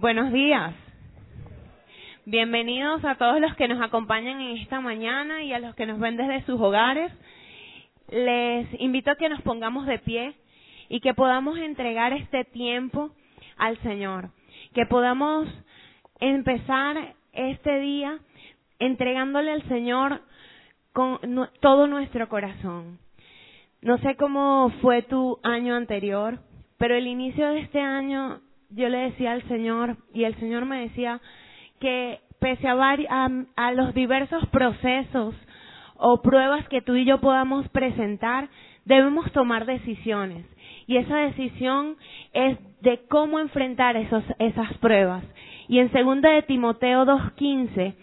Buenos días. Bienvenidos a todos los que nos acompañan en esta mañana y a los que nos ven desde sus hogares. Les invito a que nos pongamos de pie y que podamos entregar este tiempo al Señor. Que podamos empezar este día entregándole al Señor con todo nuestro corazón. No sé cómo fue tu año anterior, pero el inicio de este año yo le decía al Señor y el Señor me decía que pese a, a, los diversos procesos o pruebas que tú y yo podamos presentar, debemos tomar decisiones. Y esa decisión es de cómo enfrentar esos, esas pruebas. Y en 2 de Timoteo 2.15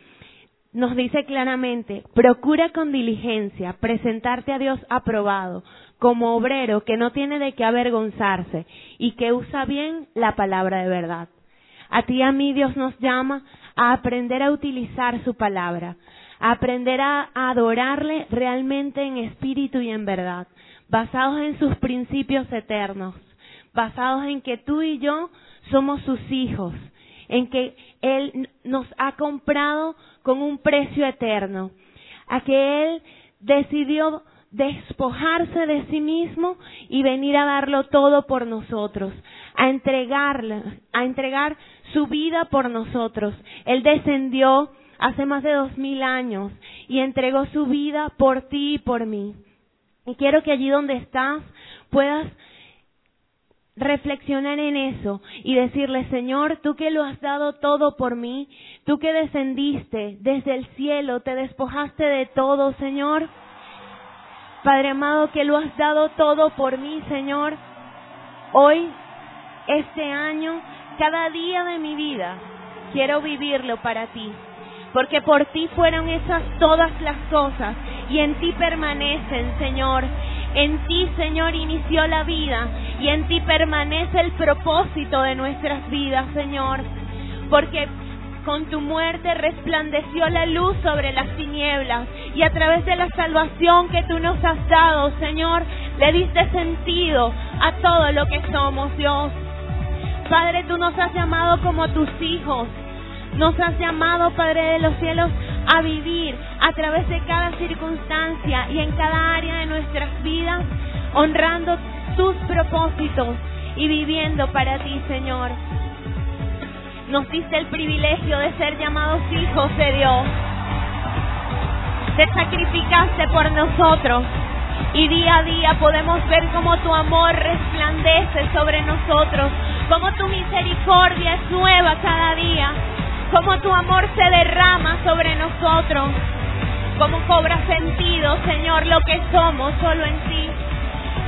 nos dice claramente, procura con diligencia presentarte a Dios aprobado, como obrero que no tiene de qué avergonzarse y que usa bien la palabra de verdad. A ti a mí Dios nos llama a aprender a utilizar su palabra, a aprender a adorarle realmente en espíritu y en verdad, basados en sus principios eternos, basados en que tú y yo somos sus hijos, en que Él nos ha comprado con un precio eterno, a que Él decidió despojarse de sí mismo y venir a darlo todo por nosotros, a entregarle, a entregar su vida por nosotros. Él descendió hace más de dos mil años y entregó su vida por ti y por mí. Y quiero que allí donde estás puedas reflexionar en eso y decirle, Señor, tú que lo has dado todo por mí, tú que descendiste desde el cielo, te despojaste de todo, Señor. Padre amado, que lo has dado todo por mí, Señor. Hoy, este año, cada día de mi vida, quiero vivirlo para ti. Porque por ti fueron esas todas las cosas y en ti permanecen, Señor. En ti, Señor, inició la vida y en ti permanece el propósito de nuestras vidas, Señor. Porque con tu muerte resplandeció la luz sobre las tinieblas y a través de la salvación que tú nos has dado, Señor, le diste sentido a todo lo que somos, Dios. Padre, tú nos has llamado como tus hijos. Nos has llamado, Padre de los cielos, a vivir a través de cada circunstancia y en cada área de nuestras vidas, honrando tus propósitos y viviendo para ti, Señor nos diste el privilegio de ser llamados hijos de Dios. Te sacrificaste por nosotros. Y día a día podemos ver cómo tu amor resplandece sobre nosotros, cómo tu misericordia es nueva cada día, cómo tu amor se derrama sobre nosotros, cómo cobra sentido, Señor, lo que somos solo en ti.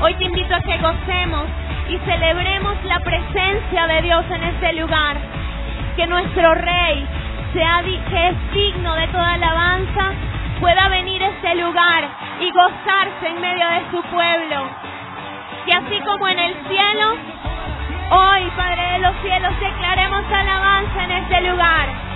Hoy te invito a que gocemos y celebremos la presencia de Dios en este lugar que nuestro Rey, sea, que es digno de toda alabanza, pueda venir a este lugar y gozarse en medio de su pueblo. Que así como en el cielo, hoy, Padre de los cielos, declaremos alabanza en este lugar.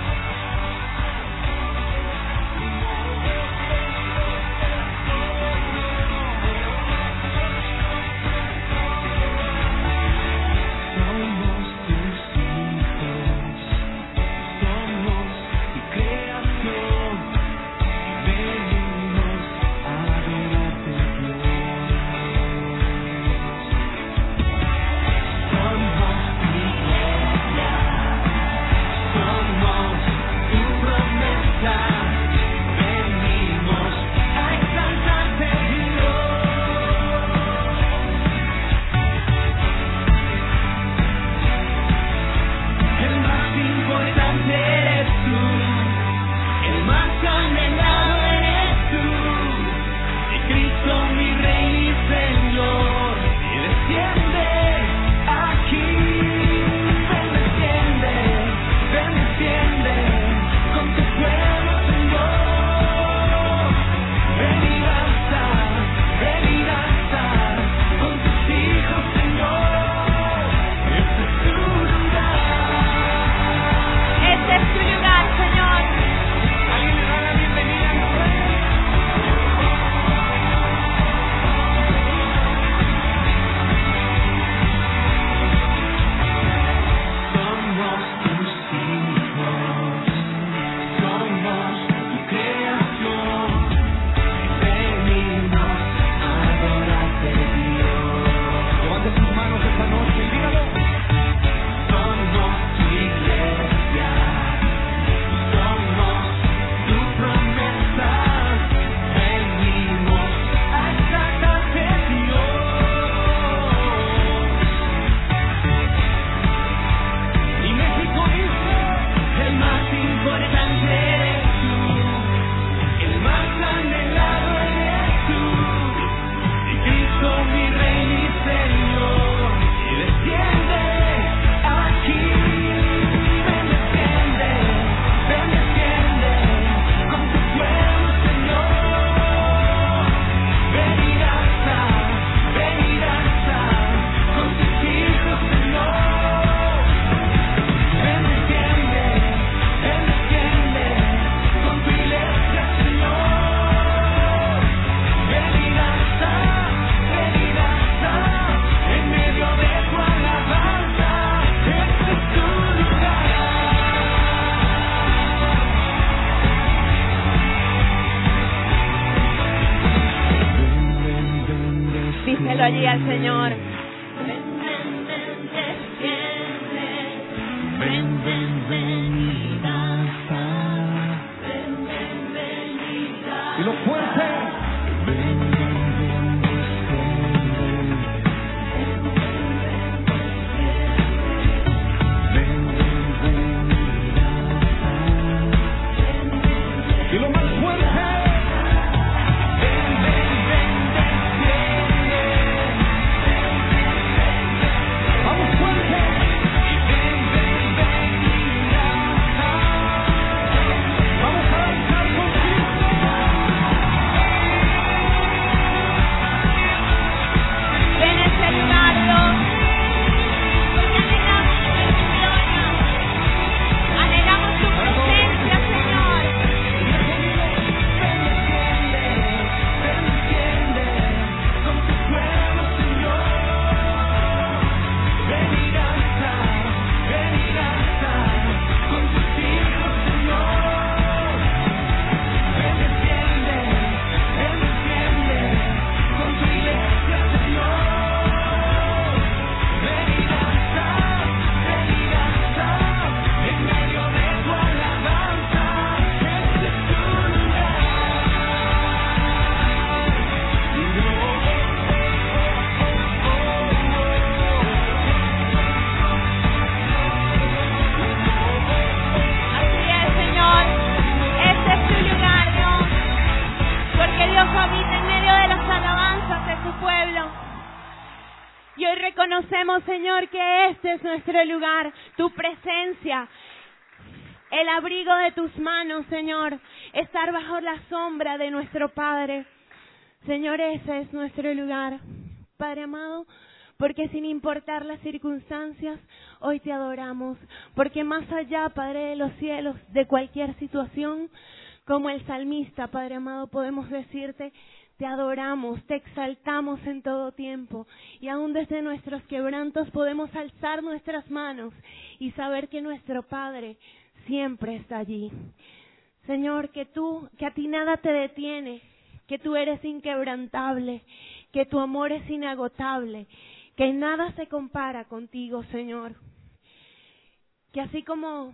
Al Señor. Es nuestro lugar, tu presencia, el abrigo de tus manos, Señor, estar bajo la sombra de nuestro Padre. Señor, ese es nuestro lugar. Padre amado, porque sin importar las circunstancias, hoy te adoramos. Porque más allá, Padre de los cielos, de cualquier situación, como el salmista, Padre amado, podemos decirte, te adoramos, te exaltamos en todo tiempo. Y aún desde nuestros quebrantos podemos alzar nuestras manos y saber que nuestro Padre siempre está allí. Señor, que tú, que a ti nada te detiene, que tú eres inquebrantable, que tu amor es inagotable, que nada se compara contigo, Señor. Que así como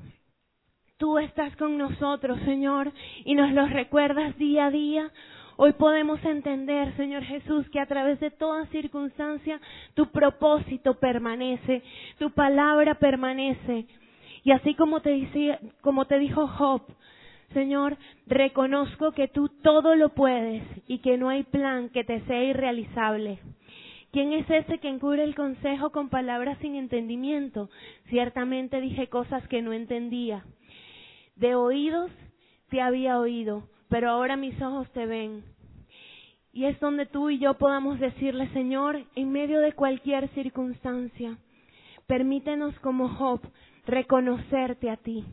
tú estás con nosotros, Señor, y nos los recuerdas día a día, hoy podemos entender, Señor Jesús, que a través de toda circunstancia tu propósito permanece, tu palabra permanece. Y así como te, como te dijo Job, Señor, reconozco que tú todo lo puedes y que no hay plan que te sea irrealizable. ¿Quién es ese que encubre el consejo con palabras sin entendimiento? Ciertamente dije cosas que no entendía. De oídos te había oído, pero ahora mis ojos te ven. Y es donde tú y yo podamos decirle, Señor, en medio de cualquier circunstancia, permítenos como Job reconocerte a ti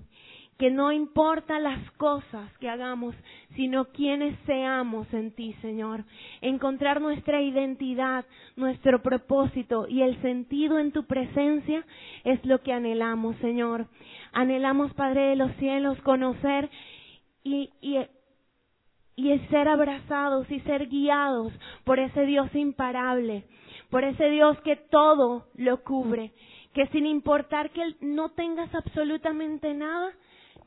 que no importa las cosas que hagamos, sino quienes seamos en ti, Señor. Encontrar nuestra identidad, nuestro propósito y el sentido en tu presencia es lo que anhelamos, Señor. Anhelamos, Padre de los cielos, conocer y, y, y ser abrazados y ser guiados por ese Dios imparable, por ese Dios que todo lo cubre, que sin importar que no tengas absolutamente nada,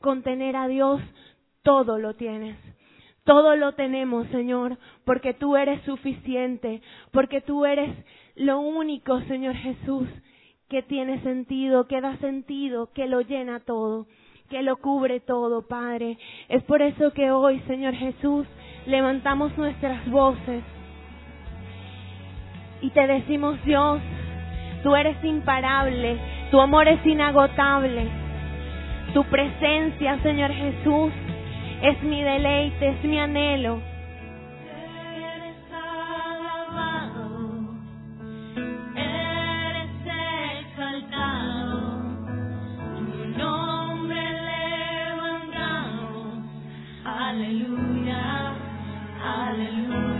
con tener a Dios, todo lo tienes. Todo lo tenemos, Señor, porque tú eres suficiente, porque tú eres lo único, Señor Jesús, que tiene sentido, que da sentido, que lo llena todo, que lo cubre todo, Padre. Es por eso que hoy, Señor Jesús, levantamos nuestras voces y te decimos, Dios, tú eres imparable, tu amor es inagotable. Tu presencia, Señor Jesús, es mi deleite, es mi anhelo. Aleluya, aleluya.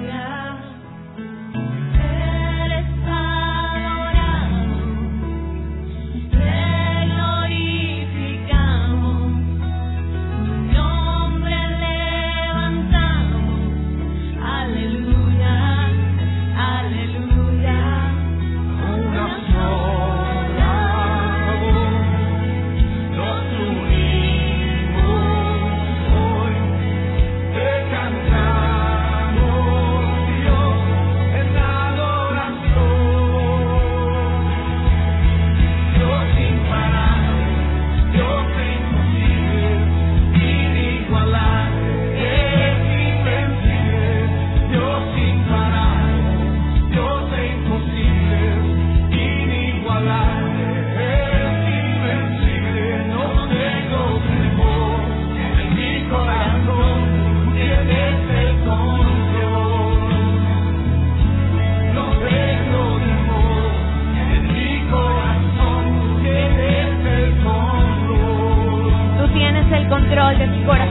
de mi corazón.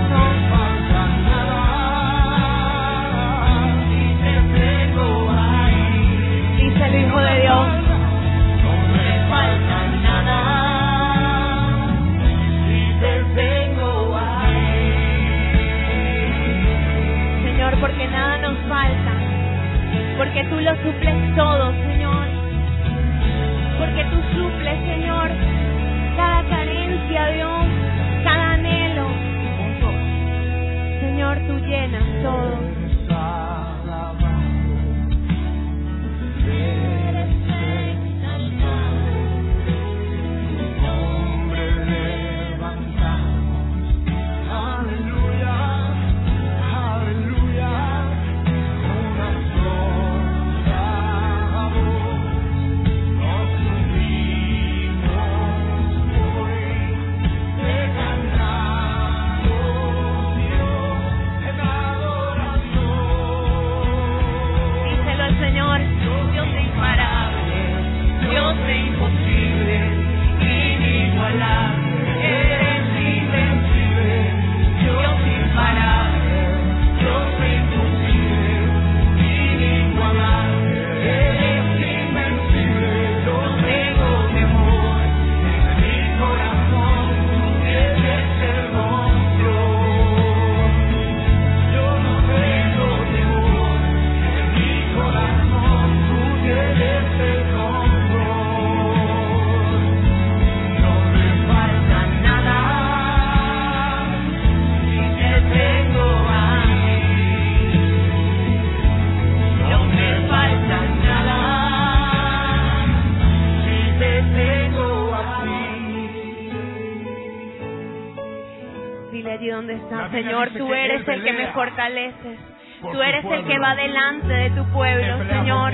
Señor, tú eres el que me fortaleces. Tú eres el que va delante de tu pueblo, Señor.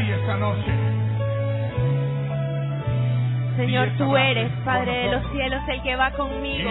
Señor, tú eres, Padre de los cielos, el que va conmigo.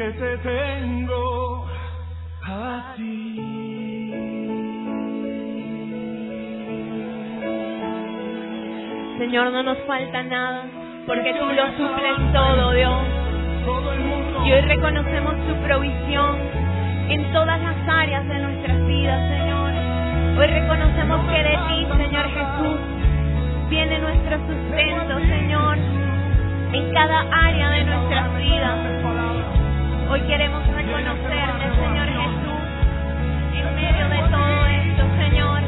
que te tengo a ti. Señor, no nos falta nada, porque tú lo suples todo, Dios. Y hoy reconocemos tu provisión en todas las áreas de nuestras vidas, Señor. Hoy reconocemos que de ti, Señor Jesús, viene nuestro sustento, Señor, en cada área de nuestras vidas. Hoy queremos reconocerte, Señor Jesús, en medio de todo esto, Señor.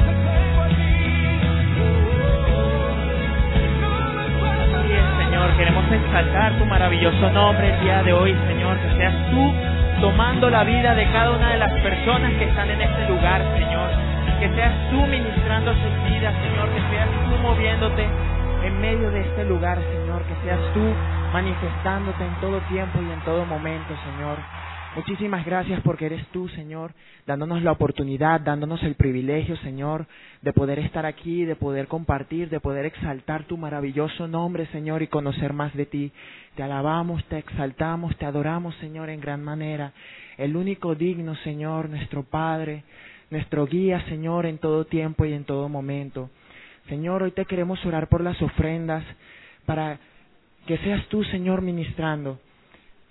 Sí, Señor, queremos exaltar tu maravilloso nombre el día de hoy, Señor, que seas tú tomando la vida de cada una de las personas que están en este lugar, Señor. Que seas tú ministrando sus vidas, Señor, que seas tú moviéndote en medio de este lugar, Señor, que seas tú manifestándote en todo tiempo y en todo momento, Señor. Muchísimas gracias porque eres tú, Señor, dándonos la oportunidad, dándonos el privilegio, Señor, de poder estar aquí, de poder compartir, de poder exaltar tu maravilloso nombre, Señor, y conocer más de ti. Te alabamos, te exaltamos, te adoramos, Señor, en gran manera. El único digno, Señor, nuestro Padre, nuestro guía, Señor, en todo tiempo y en todo momento. Señor, hoy te queremos orar por las ofrendas para que seas tú, Señor, ministrando.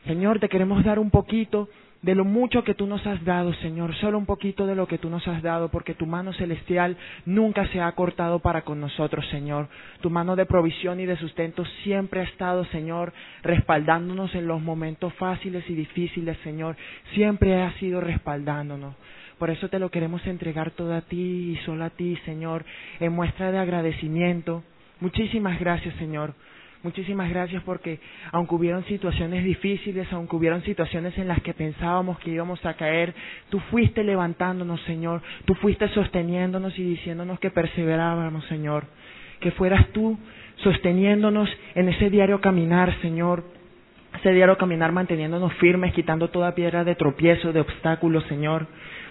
Señor, te queremos dar un poquito de lo mucho que tú nos has dado, Señor, solo un poquito de lo que tú nos has dado, porque tu mano celestial nunca se ha cortado para con nosotros, Señor. Tu mano de provisión y de sustento siempre ha estado, Señor, respaldándonos en los momentos fáciles y difíciles, Señor. Siempre ha sido respaldándonos. Por eso te lo queremos entregar todo a ti y solo a ti, Señor, en muestra de agradecimiento. Muchísimas gracias, Señor. Muchísimas gracias porque aunque hubieron situaciones difíciles, aunque hubieron situaciones en las que pensábamos que íbamos a caer, tú fuiste levantándonos, Señor, tú fuiste sosteniéndonos y diciéndonos que perseverábamos, Señor, que fueras tú sosteniéndonos en ese diario caminar, Señor, ese diario caminar manteniéndonos firmes, quitando toda piedra de tropiezo, de obstáculos, Señor.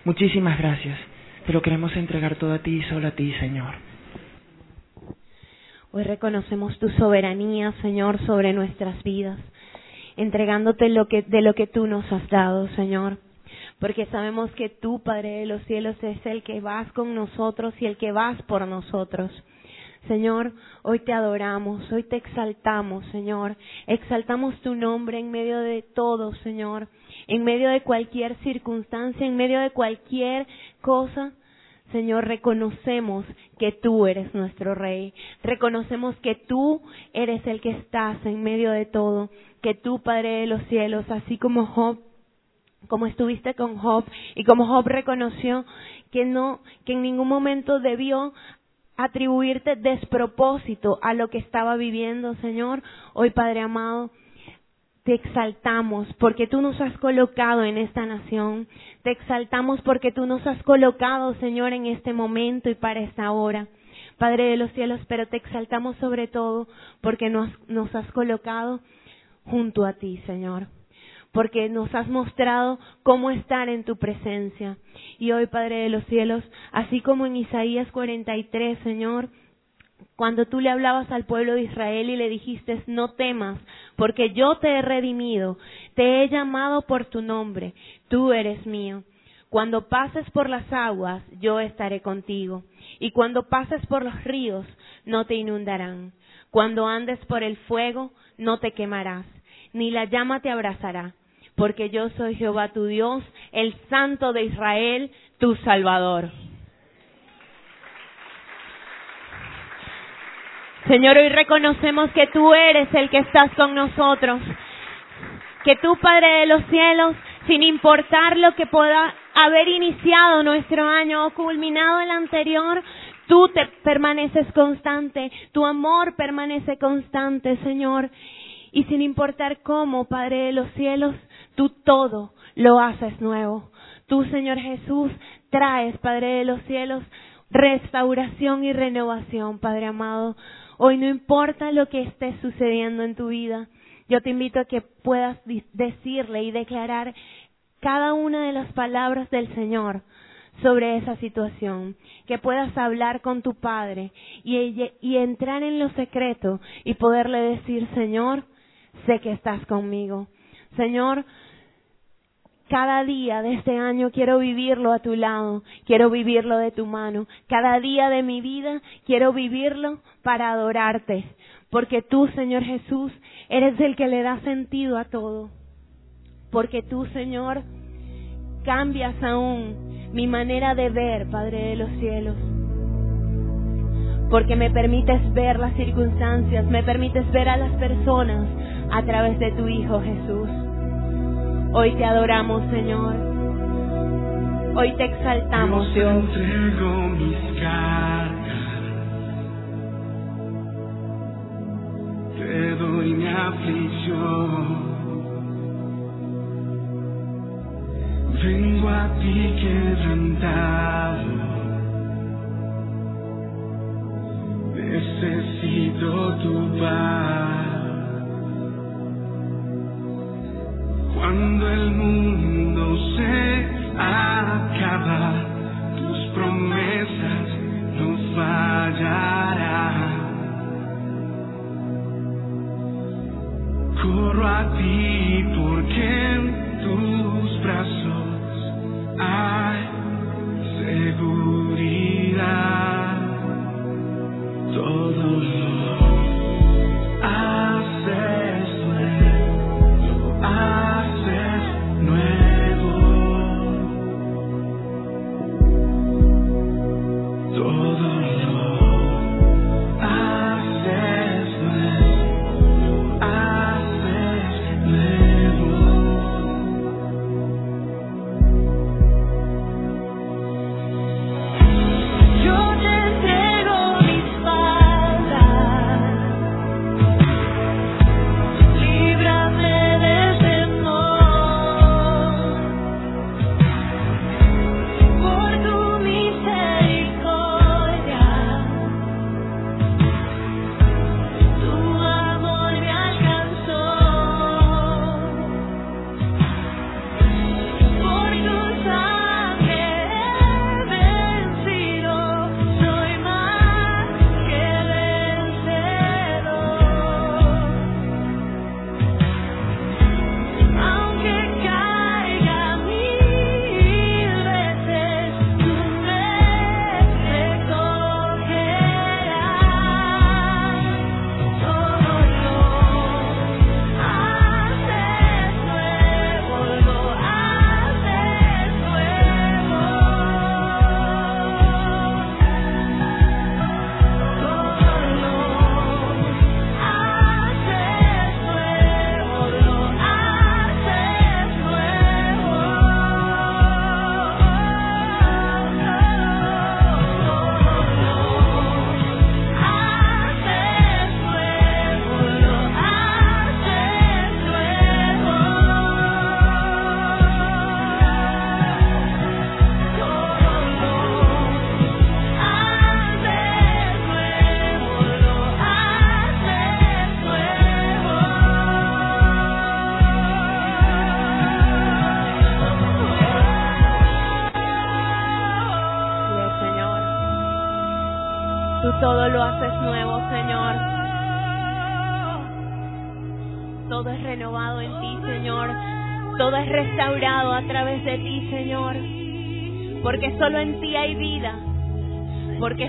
Muchísimas gracias. Te lo queremos entregar todo a ti y solo a ti, Señor. Hoy reconocemos tu soberanía, Señor, sobre nuestras vidas, entregándote lo que, de lo que tú nos has dado, Señor. Porque sabemos que tú, Padre de los cielos, es el que vas con nosotros y el que vas por nosotros. Señor, hoy te adoramos, hoy te exaltamos, Señor. Exaltamos tu nombre en medio de todo, Señor. En medio de cualquier circunstancia, en medio de cualquier cosa. Señor, reconocemos que tú eres nuestro Rey. Reconocemos que tú eres el que estás en medio de todo. Que tú, Padre de los cielos, así como Job, como estuviste con Job y como Job reconoció que no, que en ningún momento debió atribuirte despropósito a lo que estaba viviendo, Señor. Hoy, Padre amado, te exaltamos porque tú nos has colocado en esta nación. Te exaltamos porque tú nos has colocado, Señor, en este momento y para esta hora. Padre de los cielos, pero te exaltamos sobre todo porque nos, nos has colocado junto a ti, Señor. Porque nos has mostrado cómo estar en tu presencia. Y hoy, Padre de los cielos, así como en Isaías 43, Señor, cuando tú le hablabas al pueblo de Israel y le dijiste, no temas, porque yo te he redimido, te he llamado por tu nombre, tú eres mío. Cuando pases por las aguas, yo estaré contigo, y cuando pases por los ríos, no te inundarán. Cuando andes por el fuego, no te quemarás, ni la llama te abrazará, porque yo soy Jehová tu Dios, el Santo de Israel, tu Salvador. Señor, hoy reconocemos que tú eres el que estás con nosotros. Que tú, Padre de los cielos, sin importar lo que pueda haber iniciado nuestro año o culminado el anterior, tú te permaneces constante, tu amor permanece constante, Señor. Y sin importar cómo, Padre de los cielos, tú todo lo haces nuevo. Tú, Señor Jesús, traes, Padre de los cielos, restauración y renovación, Padre amado. Hoy no importa lo que esté sucediendo en tu vida, yo te invito a que puedas decirle y declarar cada una de las palabras del Señor sobre esa situación, que puedas hablar con tu Padre y, entrar en lo secreto y poderle decir, Señor, sé que estás conmigo. Señor, cada día de este año quiero vivirlo a tu lado, quiero vivirlo de tu mano. Cada día de mi vida quiero vivirlo para adorarte, porque tú, Señor Jesús, eres el que le da sentido a todo. Porque tú, Señor, cambias aún mi manera de ver, Padre de los cielos. Porque me permites ver las circunstancias, me permites ver a las personas a través de tu Hijo Jesús. Hoy te adoramos, Señor. Hoy te exaltamos, Yo Dios. entrego mis cargas. Te miedo y mi aflicción. Vengo a ti quebrantado. Necesito tu paz. Cuando el mundo se acaba, tus promesas no fallarán. Corro a ti porque en tus brazos hay seguridad. Todo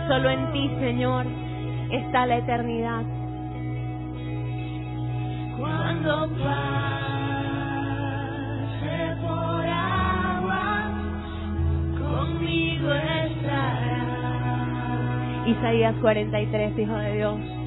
Solo en ti, Señor, está la eternidad. Cuando pase por agua, conmigo estará. Isaías 43, Hijo de Dios.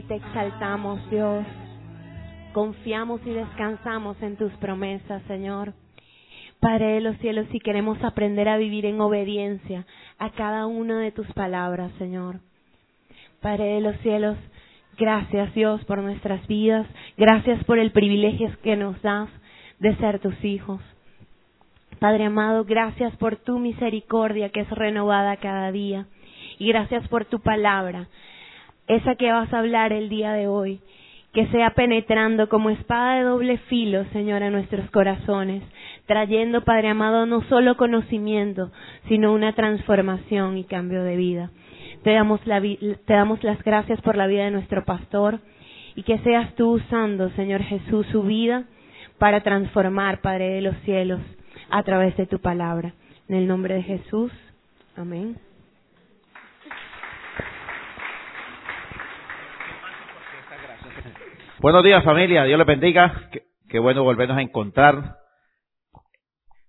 Hoy te exaltamos, Dios. Confiamos y descansamos en tus promesas, Señor. Padre de los cielos, si queremos aprender a vivir en obediencia a cada una de tus palabras, Señor. Padre de los cielos, gracias Dios por nuestras vidas, gracias por el privilegio que nos das de ser tus hijos. Padre amado, gracias por tu misericordia que es renovada cada día y gracias por tu palabra, esa que vas a hablar el día de hoy, que sea penetrando como espada de doble filo, Señor, a nuestros corazones, trayendo, Padre amado, no solo conocimiento, sino una transformación y cambio de vida. Te damos, la, te damos las gracias por la vida de nuestro pastor y que seas tú usando, Señor Jesús, su vida para transformar, Padre de los cielos, a través de tu palabra. En el nombre de Jesús. Amén. Buenos días familia, Dios les bendiga. Qué, bueno volvernos a encontrar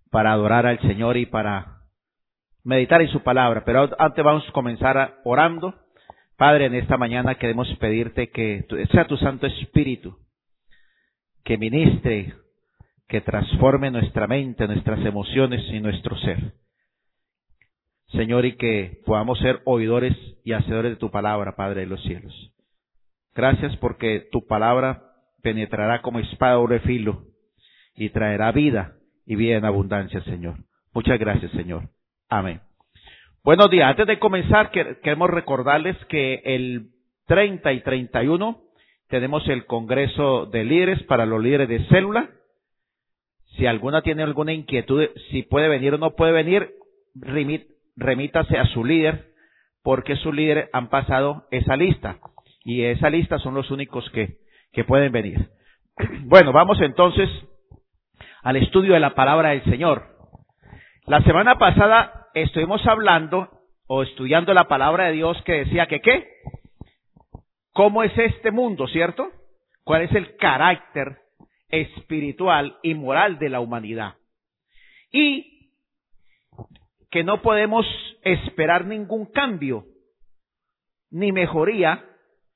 para adorar al Señor y para meditar en su palabra. Pero antes vamos a comenzar orando. Padre, en esta mañana queremos pedirte que sea tu Santo Espíritu que ministre, que transforme nuestra mente, nuestras emociones y nuestro ser. Señor, y que podamos ser oidores y hacedores de tu palabra, Padre de los cielos. Gracias porque tu palabra penetrará como espada de filo y traerá vida y vida en abundancia, Señor. Muchas gracias, Señor. Amén. Buenos días. Antes de comenzar, quer- queremos recordarles que el 30 y 31 tenemos el Congreso de Líderes para los líderes de célula. Si alguna tiene alguna inquietud, si puede venir o no puede venir, remítase a su líder, porque sus líderes han pasado esa lista. Y esa lista son los únicos que, que pueden venir. Bueno, vamos entonces al estudio de la palabra del Señor. La semana pasada estuvimos hablando o estudiando la palabra de Dios que decía que qué? ¿Cómo es este mundo, cierto? ¿Cuál es el carácter espiritual y moral de la humanidad? Y que no podemos esperar ningún cambio ni mejoría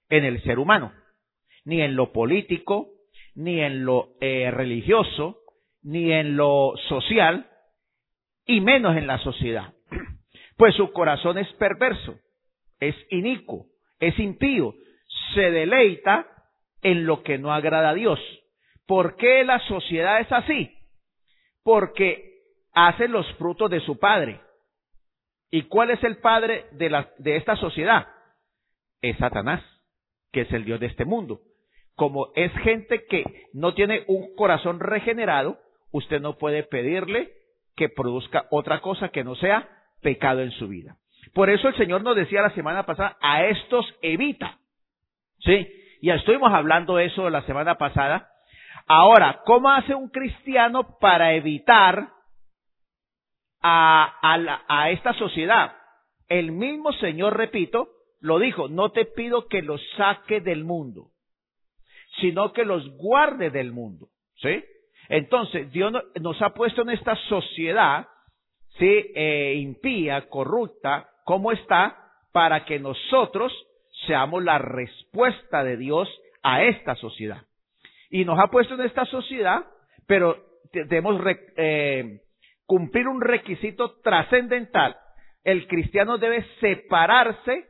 en el ser humano, ni en lo político, ni en lo eh, religioso, ni en lo social, y menos en la sociedad. Pues su corazón es perverso, es inicuo, es impío, se deleita en lo que no agrada a Dios. ¿Por qué la sociedad es así? Porque hace los frutos de su padre. ¿Y cuál es el padre de, esta sociedad? Es Satanás, que es el Dios de este mundo. Como es gente que no tiene un corazón regenerado, usted no puede pedirle que produzca otra cosa que no sea pecado en su vida. Por eso el Señor nos decía la semana pasada, a estos evita. ¿Sí? Ya estuvimos hablando de eso la semana pasada. Ahora, ¿cómo hace un cristiano para evitar a, a, esta sociedad? El mismo Señor, repito, lo dijo, no te pido que los saque del mundo, sino que los guarde del mundo. ¿Sí? Entonces, Dios no- nos ha puesto en esta sociedad, ¿sí? Eh, impía, corrupta, ¿cómo está? Para que nosotros seamos la respuesta de Dios a esta sociedad. Y nos ha puesto en esta sociedad, pero debemos eh, cumplir un requisito trascendental. El cristiano debe separarse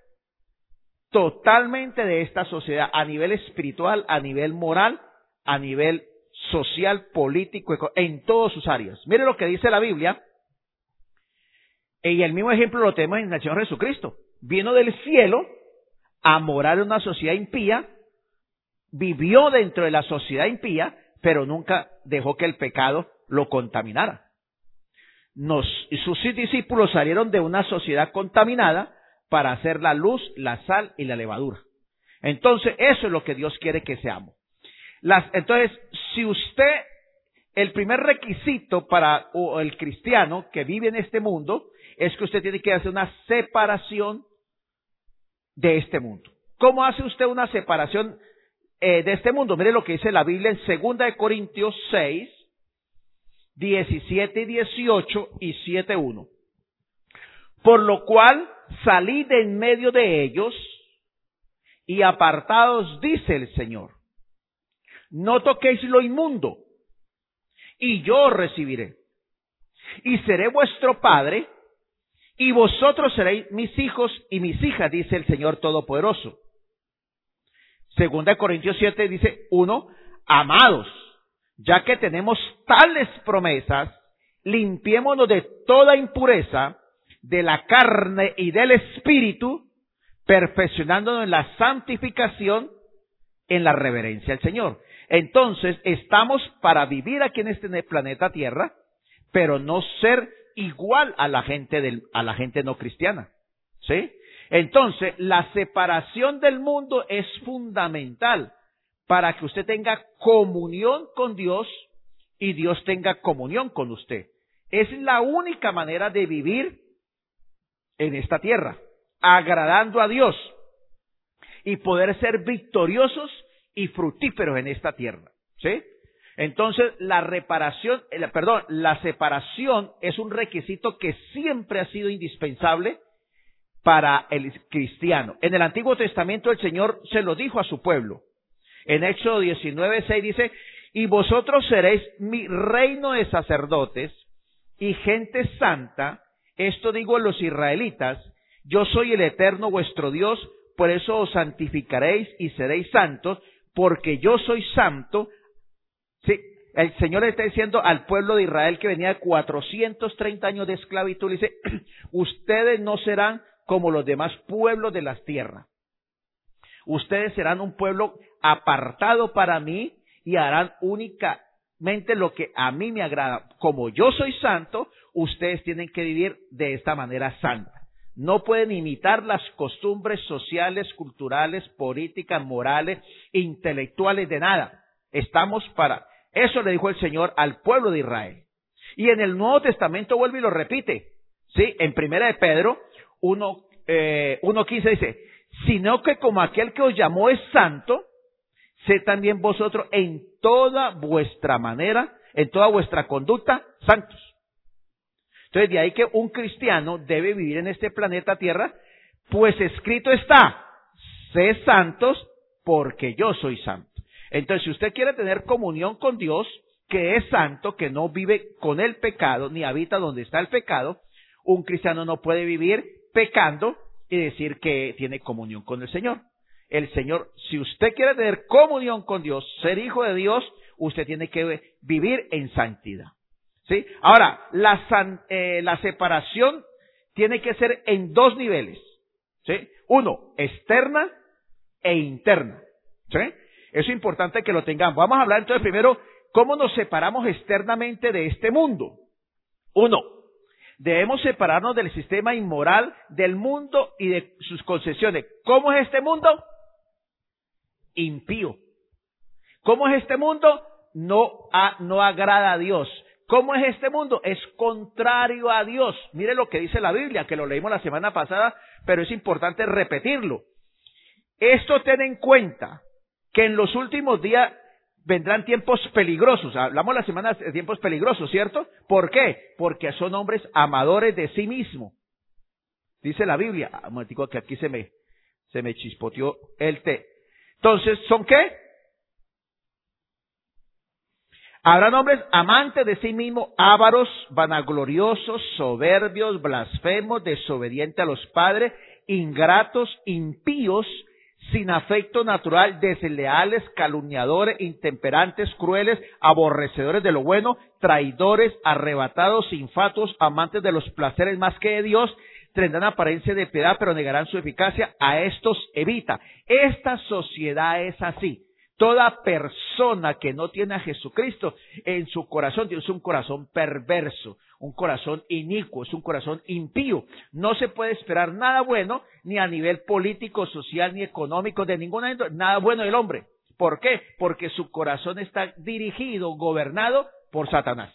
totalmente de esta sociedad a nivel espiritual, a nivel moral, a nivel social, político, en todas sus áreas. Mire lo que dice la Biblia. Y el mismo ejemplo lo tenemos en el Señor Jesucristo. Vino del cielo a morar en una sociedad impía, vivió dentro de la sociedad impía, pero nunca dejó que el pecado lo contaminara. Sus discípulos salieron de una sociedad contaminada para hacer la luz, la sal y la levadura. Entonces, eso es lo que Dios quiere que seamos. Las, entonces, si usted, el primer requisito para el cristiano que vive en este mundo es que usted tiene que hacer una separación de este mundo. ¿Cómo hace usted una separación eh, de este mundo? Mire lo que dice la Biblia en 2 de Corintios 6, 17 y 18 y 7, 1. Por lo cual salid de en medio de ellos y apartados, dice el Señor. No toquéis lo inmundo, y yo recibiré. Y seré vuestro Padre, y vosotros seréis mis hijos y mis hijas, dice el Señor Todopoderoso. Segunda Corintios 7 dice, uno, amados, ya que tenemos tales promesas, limpiémonos de toda impureza, de la carne y del espíritu, perfeccionándonos en la santificación, en la reverencia al Señor. Entonces, estamos para vivir aquí en este planeta Tierra, pero no ser igual a la gente del, a la gente no cristiana. ¿Sí? Entonces, la separación del mundo es fundamental para que usted tenga comunión con Dios y Dios tenga comunión con usted. Es la única manera de vivir en esta tierra, agradando a Dios y poder ser victoriosos y fructíferos en esta tierra. ¿Sí? Entonces, la reparación, eh, perdón, la separación es un requisito que siempre ha sido indispensable para el cristiano. En el Antiguo Testamento el Señor se lo dijo a su pueblo. En Éxodo 19, 6 dice, y vosotros seréis mi reino de sacerdotes y gente santa. Esto digo a los israelitas, yo soy el eterno vuestro Dios, por eso os santificaréis y seréis santos, porque yo soy santo. Sí, el Señor le está diciendo al pueblo de Israel que venía de 430 años de esclavitud, dice, ustedes no serán como los demás pueblos de las tierras. Ustedes serán un pueblo apartado para mí y harán únicamente lo que a mí me agrada. Como yo soy santo, ustedes tienen que vivir de esta manera santa. No pueden imitar las costumbres sociales, culturales, políticas, morales, intelectuales de nada. Estamos para... Eso le dijo el Señor al pueblo de Israel. Y en el Nuevo Testamento vuelve y lo repite. Sí, en Primera de Pedro 1, eh, 1.15 dice, sino que como aquel que os llamó es santo, sé también vosotros en toda vuestra manera, en toda vuestra conducta, santos. Entonces, de ahí que un cristiano debe vivir en este planeta Tierra, pues escrito está, sé santos porque yo soy santo. Entonces, si usted quiere tener comunión con Dios, que es santo, que no vive con el pecado, ni habita donde está el pecado, un cristiano no puede vivir pecando y decir que tiene comunión con el Señor. El Señor, si usted quiere tener comunión con Dios, ser hijo de Dios, usted tiene que vivir en santidad. ¿Sí? Ahora, la, san- eh, la separación tiene que ser en dos niveles. ¿Sí? Uno, externa e interna. ¿Sí? Es importante que lo tengamos. Vamos a hablar entonces primero cómo nos separamos externamente de este mundo. Uno, debemos separarnos del sistema inmoral del mundo y de sus concesiones. ¿Cómo es este mundo? Impío. ¿Cómo es este mundo? No, no agrada a Dios. ¿Cómo es este mundo? Es contrario a Dios. Mire lo que dice la Biblia, que lo leímos la semana pasada, pero es importante repetirlo. Esto ten en cuenta que en los últimos días vendrán tiempos peligrosos. Hablamos la semana de tiempos peligrosos, ¿cierto? ¿Por qué? Porque son hombres amadores de sí mismo. Dice la Biblia. Ah, Un momentico que aquí se me, se me chispoteó el té. Entonces, ¿son qué? Habrán hombres amantes de sí mismos, ávaros, vanagloriosos, soberbios, blasfemos, desobedientes a los padres, ingratos, impíos, sin afecto natural, desleales, calumniadores, intemperantes, crueles, aborrecedores de lo bueno, traidores, arrebatados, infatuos, amantes de los placeres más que de Dios, tendrán apariencia de piedad, pero negarán su eficacia. A estos evita. Esta sociedad es así. Toda persona que no tiene a Jesucristo en su corazón tiene un corazón perverso, un corazón inicuo, es un corazón impío. No se puede esperar nada bueno, ni a nivel político, social, ni económico, de ninguna nada bueno del hombre. ¿Por qué? Porque su corazón está dirigido, gobernado por Satanás.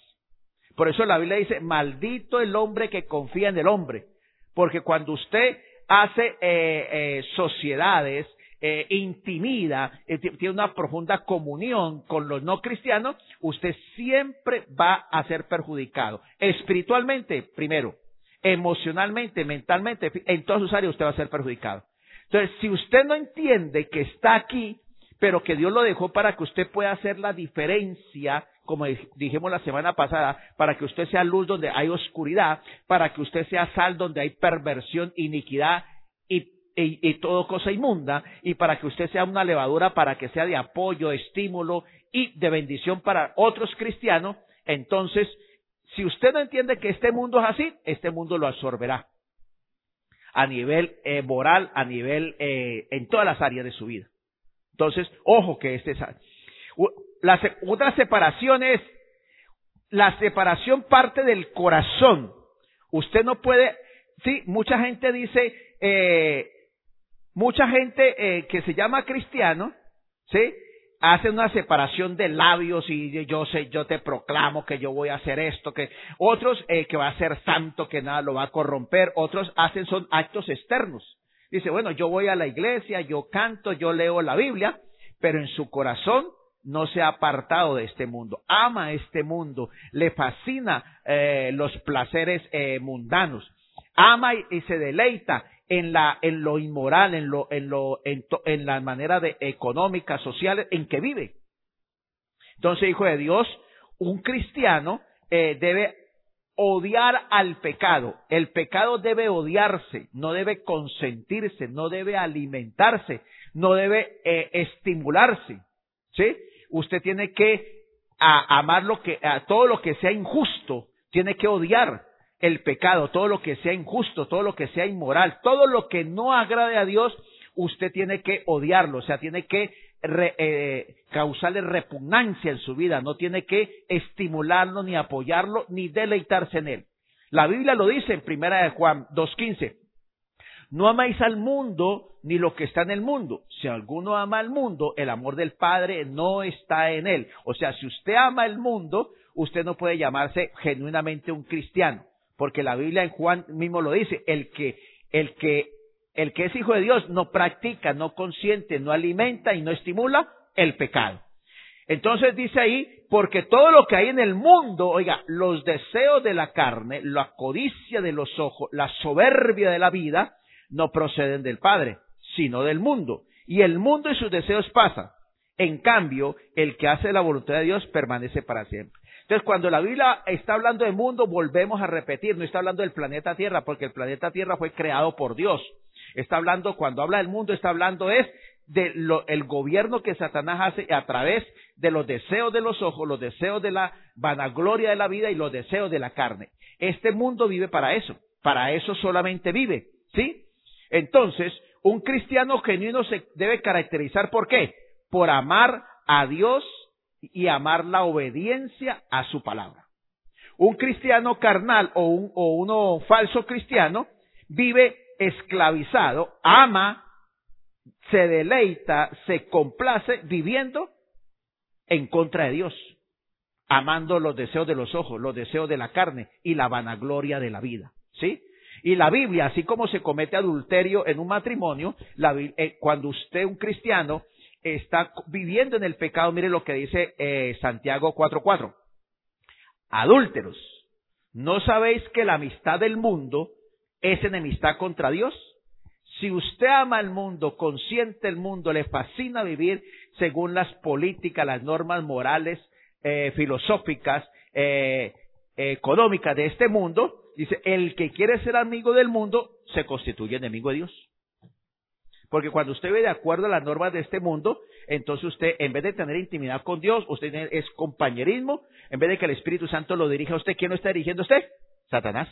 Por eso la Biblia dice, maldito el hombre que confía en el hombre. Porque cuando usted hace eh, eh, sociedades, eh, intimida, eh, ti- tiene una profunda comunión con los no cristianos, usted siempre va a ser perjudicado. Espiritualmente, primero. emocionalmente, mentalmente, en todas sus áreas usted va a ser perjudicado. Entonces, si usted no entiende que está aquí, pero que Dios lo dejó para que usted pueda hacer la diferencia, como dijimos la semana pasada, para que usted sea luz donde hay oscuridad, para que usted sea sal donde hay perversión, iniquidad y, y, todo cosa inmunda, y para que usted sea una levadura, para que sea de apoyo, estímulo y de bendición para otros cristianos, entonces, si usted no entiende que este mundo es así, este mundo lo absorberá a nivel eh, moral, a nivel eh, en todas las áreas de su vida. Entonces, ojo que este es la otra separación es la separación parte del corazón. Usted no puede, sí, mucha gente dice, eh, mucha gente eh, que se llama cristiano, sí, hace una separación de labios y yo sé, yo te proclamo que yo voy a hacer esto, que otros eh, que va a ser santo, que nada lo va a corromper, otros hacen son actos externos. Dice, bueno, yo voy a la iglesia, yo canto, yo leo la Biblia, pero en su corazón no se ha apartado de este mundo, ama este mundo, le fascina eh, los placeres eh, mundanos, ama y, y se deleita en la en lo inmoral, en lo en lo en, la manera de económica, social en que vive. Entonces, hijo de Dios, un cristiano eh, debe odiar al pecado. El pecado debe odiarse, no debe consentirse, no debe alimentarse, no debe eh, estimularse. ¿Sí? Usted tiene que amar lo que, a todo lo que sea injusto, tiene que odiar el pecado, todo lo que sea injusto, todo lo que sea inmoral, todo lo que no agrade a Dios, usted tiene que odiarlo, o sea, tiene que re- eh, causarle repugnancia en su vida, no tiene que estimularlo, ni apoyarlo, ni deleitarse en él. La Biblia lo dice en primera de Juan 2.15. No amáis al mundo ni lo que está en el mundo. Si alguno ama al mundo, el amor del Padre no está en él. O sea, si usted ama el mundo, usted no puede llamarse genuinamente un cristiano, porque la Biblia en Juan mismo lo dice, el que el que el que es hijo de Dios no practica, no consiente, no alimenta y no estimula el pecado. Entonces dice ahí, porque todo lo que hay en el mundo, oiga, los deseos de la carne, la codicia de los ojos, la soberbia de la vida, no proceden del Padre, sino del mundo. Y el mundo y sus deseos pasan. En cambio, el que hace la voluntad de Dios permanece para siempre. Entonces, cuando la Biblia está hablando de mundo, volvemos a repetir, no está hablando del planeta Tierra, porque el planeta Tierra fue creado por Dios. Está hablando, cuando habla del mundo, está hablando es de lo, el gobierno que Satanás hace a través de los deseos de los ojos, los deseos de la vanagloria de la vida y los deseos de la carne. Este mundo vive para eso, para eso solamente vive, ¿sí? Entonces, un cristiano genuino se debe caracterizar por qué? Por amar a Dios y amar la obediencia a su palabra. Un cristiano carnal o, un, o uno falso cristiano vive esclavizado, ama, se deleita, se complace viviendo en contra de Dios, amando los deseos de los ojos, los deseos de la carne y la vanagloria de la vida, ¿sí? Y la Biblia, así como se comete adulterio en un matrimonio, la eh, cuando usted, un cristiano, está viviendo en el pecado, mire lo que dice eh, Santiago 4.4. Adúlteros, ¿no sabéis que la amistad del mundo es enemistad contra Dios? Si usted ama el mundo, consiente el mundo, le fascina vivir según las políticas, las normas morales, eh, filosóficas, eh, económicas de este mundo, dice, el que quiere ser amigo del mundo se constituye enemigo de Dios. Porque cuando usted ve de acuerdo a las normas de este mundo, entonces usted, en vez de tener intimidad con Dios, usted es compañerismo, en vez de que el Espíritu Santo lo dirija a usted, ¿quién lo está dirigiendo a usted? Satanás.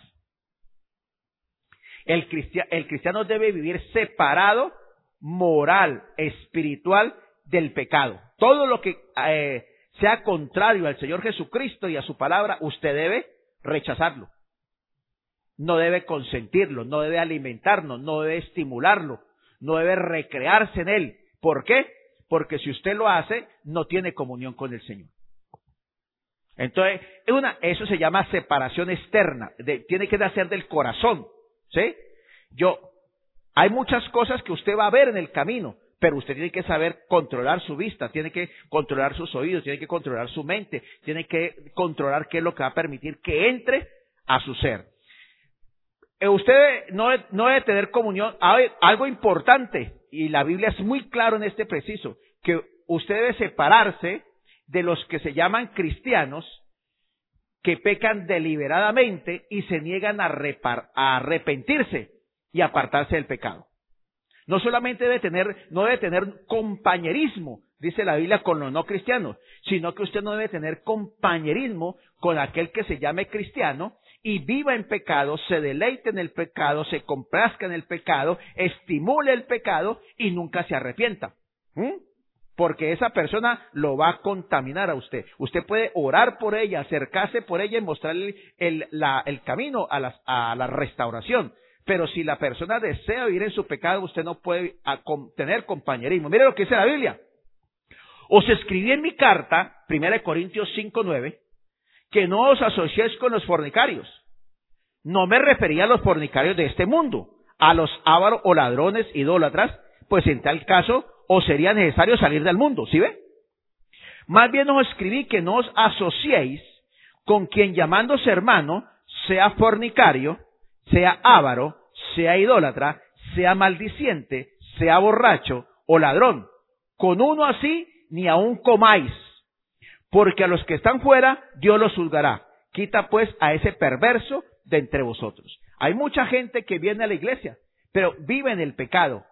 El, el cristiano debe vivir separado, moral, espiritual del pecado. Todo lo que eh, sea contrario al Señor Jesucristo y a su palabra, usted debe rechazarlo. No debe consentirlo, no debe alimentarlo, no debe estimularlo, no debe recrearse en él. ¿Por qué? Porque si usted lo hace, no tiene comunión con el Señor. Entonces, una, eso se llama separación externa, de- tiene que nacer del corazón, ¿sí? Yo, hay muchas cosas que usted va a ver en el camino, pero usted tiene que saber controlar su vista, tiene que controlar sus oídos, tiene que controlar su mente, tiene que controlar qué es lo que va a permitir que entre a su ser. Eh, usted no, de- no debe tener comunión. Algo importante, y la Biblia es muy claro en este preciso, que usted debe separarse de los que se llaman cristianos, que pecan deliberadamente y se niegan a, repar- a arrepentirse y apartarse del pecado. No solamente debe tener, no debe tener compañerismo, dice la Biblia, con los no cristianos, sino que usted no debe tener compañerismo con aquel que se llame cristiano y viva en pecado, se deleite en el pecado, se complazca en el pecado, estimule el pecado y nunca se arrepienta. ¿Mm? Porque esa persona lo va a contaminar a usted. Usted puede orar por ella, acercarse por ella y mostrarle el, camino a, las- a la restauración. Pero si la persona desea vivir en su pecado, usted no puede tener compañerismo. Mire lo que dice la Biblia. Os escribí en mi carta, 1 Corintios 5, 9, que no os asociéis con los fornicarios. No me refería a los fornicarios de este mundo, a los ávaros o ladrones idólatras, pues en tal caso os sería necesario salir del mundo, ¿sí ve? Más bien os escribí que no os asociéis con quien llamándose hermano sea fornicario, sea ávaro, sea idólatra, sea maldiciente, sea borracho o ladrón. Con uno así ni aun comáis, porque a los que están fuera Dios los juzgará. Quita pues a ese perverso de entre vosotros. Hay mucha gente que viene a la iglesia, pero vive en el pecado,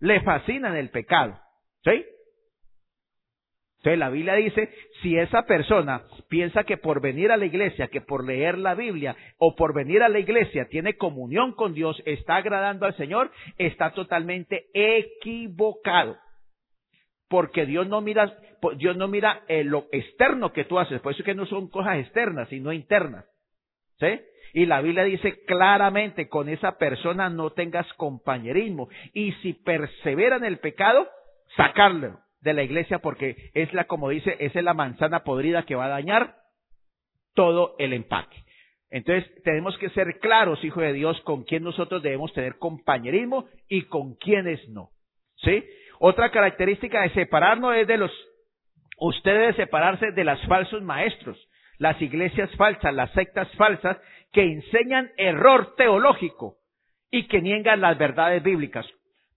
le fascina en el pecado. ¿Sí? Entonces la Biblia dice, si esa persona piensa que por venir a la iglesia, que por leer la Biblia o por venir a la iglesia tiene comunión con Dios, está agradando al Señor, está totalmente equivocado. Porque Dios no mira, Dios no mira eh, lo externo que tú haces, por eso es que no son cosas externas, sino internas. ¿Sí? Y la Biblia dice claramente, con esa persona no tengas compañerismo. Y si persevera en el pecado, sacarlo de la iglesia porque es la, como dice, esa es la manzana podrida que va a dañar todo el empaque. Entonces, tenemos que ser claros, hijo de Dios, con quién nosotros debemos tener compañerismo y con quiénes no. ¿Sí? Otra característica de separarnos es de los, usted debe separarse de las falsos maestros, las iglesias falsas, las sectas falsas que enseñan error teológico y que niegan las verdades bíblicas.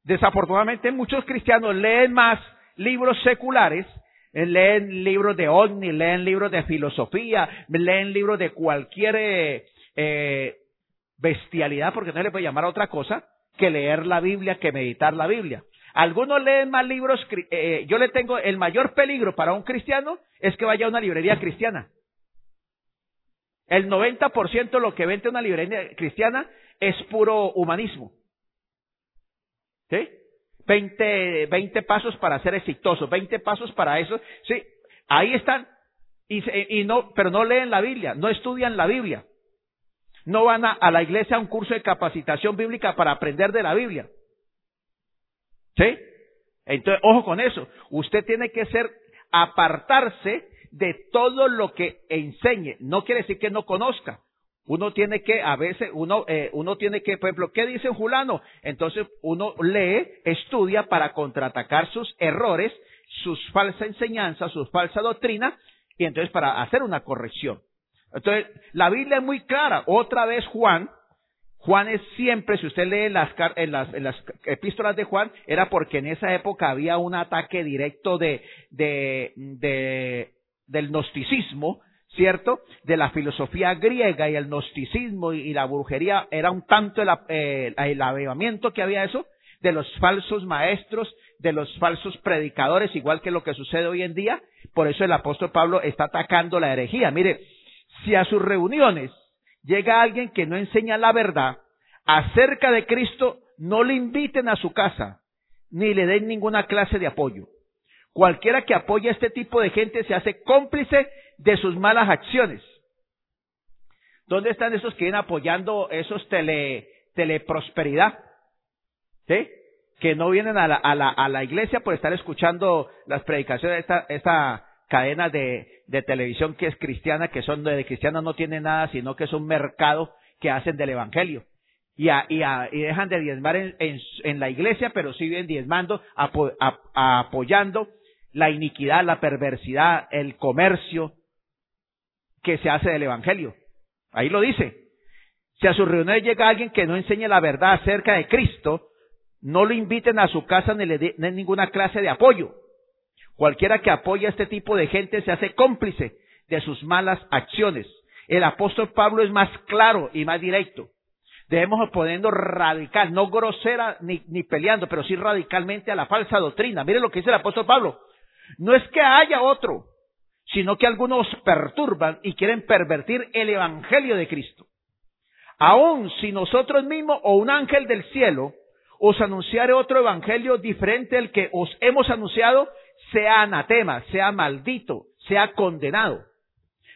Desafortunadamente muchos cristianos leen más libros seculares, eh, leen libros de ovni, leen libros de filosofía, leen libros de cualquier eh, eh, bestialidad, porque no le puede llamar a otra cosa, que leer la Biblia, que meditar la Biblia. Algunos leen más libros, cri- eh, yo le tengo el mayor peligro para un cristiano es que vaya a una librería cristiana. El 90% de lo que vende una librería cristiana es puro humanismo. ¿Sí? 20, 20 pasos para ser exitoso, 20 pasos para eso. Sí, ahí están. Y, y no, pero no leen la Biblia, no estudian la Biblia. No van a la iglesia a un curso de capacitación bíblica para aprender de la Biblia. ¿Sí? Entonces, ojo con eso. Usted tiene que ser, apartarse de todo lo que enseñe. No quiere decir que no conozca. Uno tiene que, a veces, uno, eh, uno tiene que, por ejemplo, ¿qué dice Julano? Entonces uno lee, estudia para contraatacar sus errores, sus falsas enseñanzas, sus falsa doctrina, y entonces para hacer una corrección. Entonces, la Biblia es muy clara. Otra vez Juan, Juan es siempre, si usted lee las, en las, epístolas de Juan, era porque en esa época había un ataque directo de, de, de- del gnosticismo, ¿cierto? De la filosofía griega y el gnosticismo y, la brujería, era un tanto el, eh, que había eso, de los falsos maestros, de los falsos predicadores, igual que lo que sucede hoy en día. Por eso el apóstol Pablo está atacando la herejía. Mire, si a sus reuniones llega alguien que no enseña la verdad acerca de Cristo, no le inviten a su casa, ni le den ninguna clase de apoyo. Cualquiera que apoye a este tipo de gente se hace cómplice de sus malas acciones. ¿Dónde están esos que vienen apoyando esos tele, teleprosperidad? ¿Sí? Que no vienen a la, a la, a la iglesia por estar escuchando las predicaciones de esta, esta cadena de, de televisión que es cristiana, que son de cristianos no tienen nada, sino que es un mercado que hacen del evangelio. Y, a- y, a- y dejan de diezmar en, en- en la iglesia, pero siguen diezmando, apoyando la iniquidad, la perversidad, el comercio que se hace del evangelio. Ahí lo dice. Si a sus reuniones llega alguien que no enseñe la verdad acerca de Cristo, no lo inviten a su casa ni le den ninguna clase de apoyo. Cualquiera que apoya a este tipo de gente se hace cómplice de sus malas acciones. El apóstol Pablo es más claro y más directo. Debemos poniendo radical, no grosera ni, ni peleando, pero sí radicalmente a la falsa doctrina. Mire lo que dice el apóstol Pablo. No es que haya otro, sino que algunos perturban y quieren pervertir el evangelio de Cristo. Aun si nosotros mismos o un ángel del cielo os anunciare otro evangelio diferente al que os hemos anunciado, sea anatema, sea maldito, sea condenado.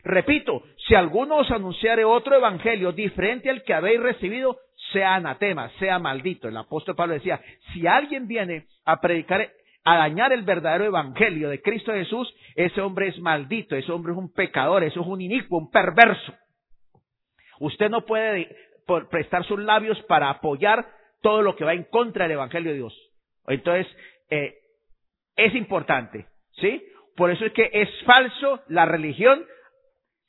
Repito, si alguno os anunciare otro evangelio diferente al que habéis recibido, sea anatema, sea maldito. El apóstol Pablo decía, si alguien viene a predicar, a dañar el verdadero evangelio de Cristo Jesús, ese hombre es maldito, ese hombre es un pecador, eso es un inicuo, un perverso. Usted no puede prestar sus labios para apoyar todo lo que va en contra del Evangelio de Dios. Entonces, eh, es importante, ¿sí? Por eso es que es falso la religión,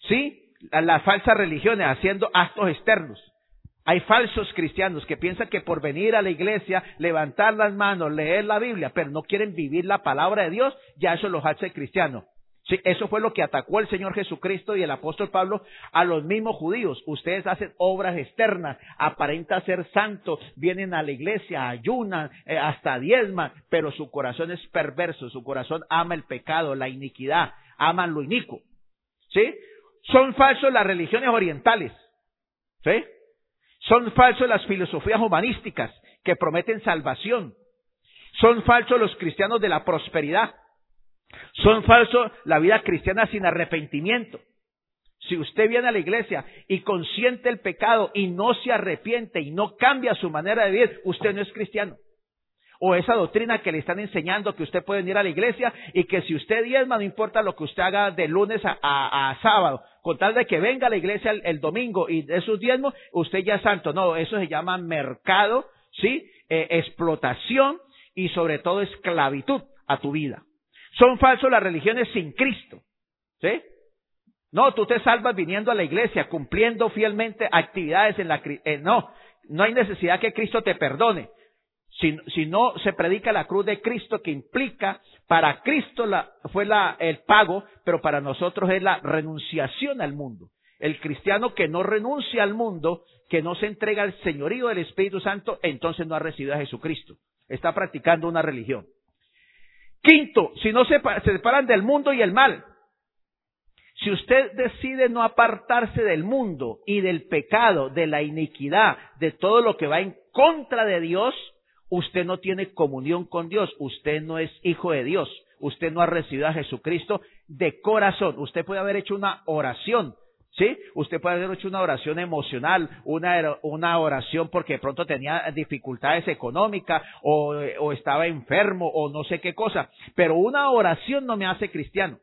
¿sí? La- Las falsas religiones haciendo actos externos. Hay falsos cristianos que piensan que por venir a la iglesia, levantar las manos, leer la Biblia, pero no quieren vivir la palabra de Dios, ya eso los hace cristianos. Eso fue lo que atacó el Señor Jesucristo y el apóstol Pablo a los mismos judíos. Ustedes hacen obras externas, aparentan ser santos, vienen a la iglesia, ayunan, eh, hasta diezman, pero su corazón es perverso, su corazón ama el pecado, la iniquidad, aman lo inicuo. ¿Sí? Son falsos las religiones orientales. ¿Sí? Son falsos las filosofías humanísticas que prometen salvación. Son falsos los cristianos de la prosperidad. Son falsos la vida cristiana sin arrepentimiento. Si usted viene a la iglesia y consiente el pecado y no se arrepiente y no cambia su manera de vivir, usted no es cristiano. O esa doctrina que le están enseñando que usted puede venir a la iglesia y que si usted diezma, no importa lo que usted haga de lunes a, sábado, con tal de que venga a la iglesia el, el domingo y de sus diezmos, usted ya es santo. No, eso se llama mercado, ¿sí? Eh, explotación y sobre todo esclavitud a tu vida. Son falsos las religiones sin Cristo, ¿sí? No, tú te salvas viniendo a la iglesia, cumpliendo fielmente actividades en la... eh, no, no hay necesidad que Cristo te perdone. Si, si no se predica la cruz de Cristo que implica, para Cristo la, fue la, el pago, pero para nosotros es la renunciación al mundo. El cristiano que no renuncia al mundo, que no se entrega al señorío del Espíritu Santo, entonces no ha recibido a Jesucristo. Está practicando una religión. Quinto, si no se, pa- se separan del mundo y el mal. Si usted decide no apartarse del mundo y del pecado, de la iniquidad, de todo lo que va en contra de Dios, usted no tiene comunión con Dios, usted no es hijo de Dios, usted no ha recibido a Jesucristo de corazón. Usted puede haber hecho una oración, ¿sí? Usted puede haber hecho una oración emocional, una, una oración porque de pronto tenía dificultades económicas o, estaba enfermo o no sé qué cosa, pero una oración no me hace cristiano.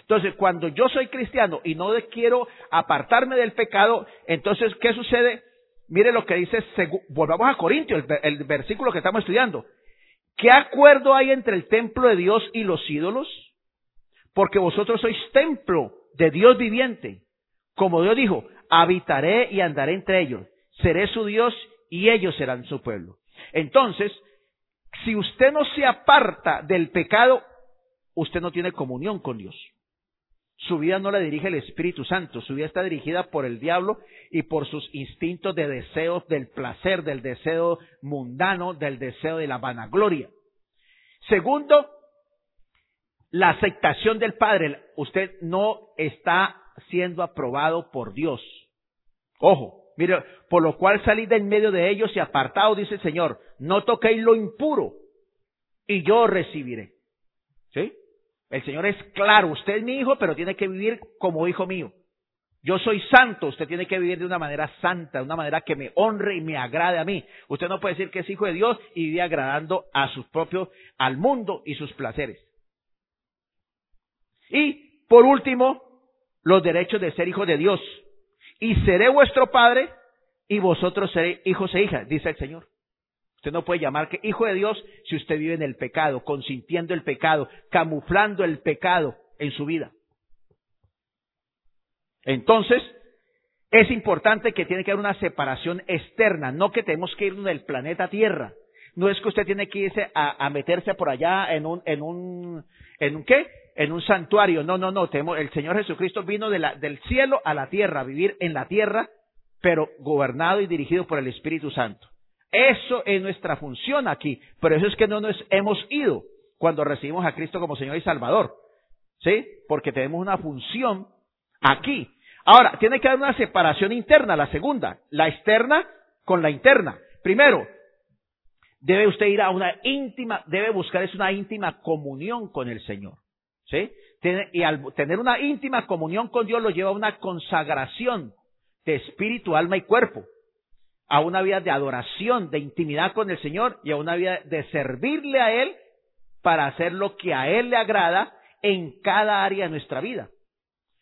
Entonces, cuando yo soy cristiano y no quiero apartarme del pecado, entonces, ¿qué sucede? Mire lo que dice, volvamos a Corintios, el, el versículo que estamos estudiando. ¿Qué acuerdo hay entre el templo de Dios y los ídolos? Porque vosotros sois templo de Dios viviente. Como Dios dijo, habitaré y andaré entre ellos. Seré su Dios y ellos serán su pueblo. Entonces, si usted no se aparta del pecado, usted no tiene comunión con Dios. Su vida no la dirige el Espíritu Santo, su vida está dirigida por el diablo y por sus instintos de deseos del placer, del deseo mundano, del deseo de la vanagloria. Segundo, la aceptación del Padre. Usted no está siendo aprobado por Dios. Ojo, mire, por lo cual salid en medio de ellos y apartados, dice el Señor, no toquéis lo impuro y yo recibiré. ¿Sí? El Señor es claro, usted es mi hijo, pero tiene que vivir como hijo mío. Yo soy santo, usted tiene que vivir de una manera santa, de una manera que me honre y me agrade a mí. Usted no puede decir que es hijo de Dios y vive agradando a sus propios, al mundo y sus placeres. Y, por último, los derechos de ser hijo de Dios. Y seré vuestro padre y vosotros seréis hijos e hijas, dice el Señor. Usted no puede llamar que hijo de Dios si usted vive en el pecado, consintiendo el pecado, camuflando el pecado en su vida. Entonces, es importante que tiene que haber una separación externa, no que tenemos que irnos del planeta Tierra. No es que usted tiene que irse a, a meterse por allá en un, en un, en un qué? En un santuario. No, no, no. Tenemos, el Señor Jesucristo vino de la, del cielo a la tierra, a vivir en la tierra, pero gobernado y dirigido por el Espíritu Santo. Eso es nuestra función aquí. Por eso es que no nos hemos ido cuando recibimos a Cristo como Señor y Salvador. ¿Sí? Porque tenemos una función aquí. Ahora, tiene que haber una separación interna, la segunda, la externa con la interna. Primero, debe usted ir a una íntima, debe buscar es una íntima comunión con el Señor. ¿Sí? Y al tener una íntima comunión con Dios lo lleva a una consagración de espíritu, alma y cuerpo. A una vida de adoración, de intimidad con el Señor y a una vida de servirle a Él para hacer lo que a Él le agrada en cada área de nuestra vida.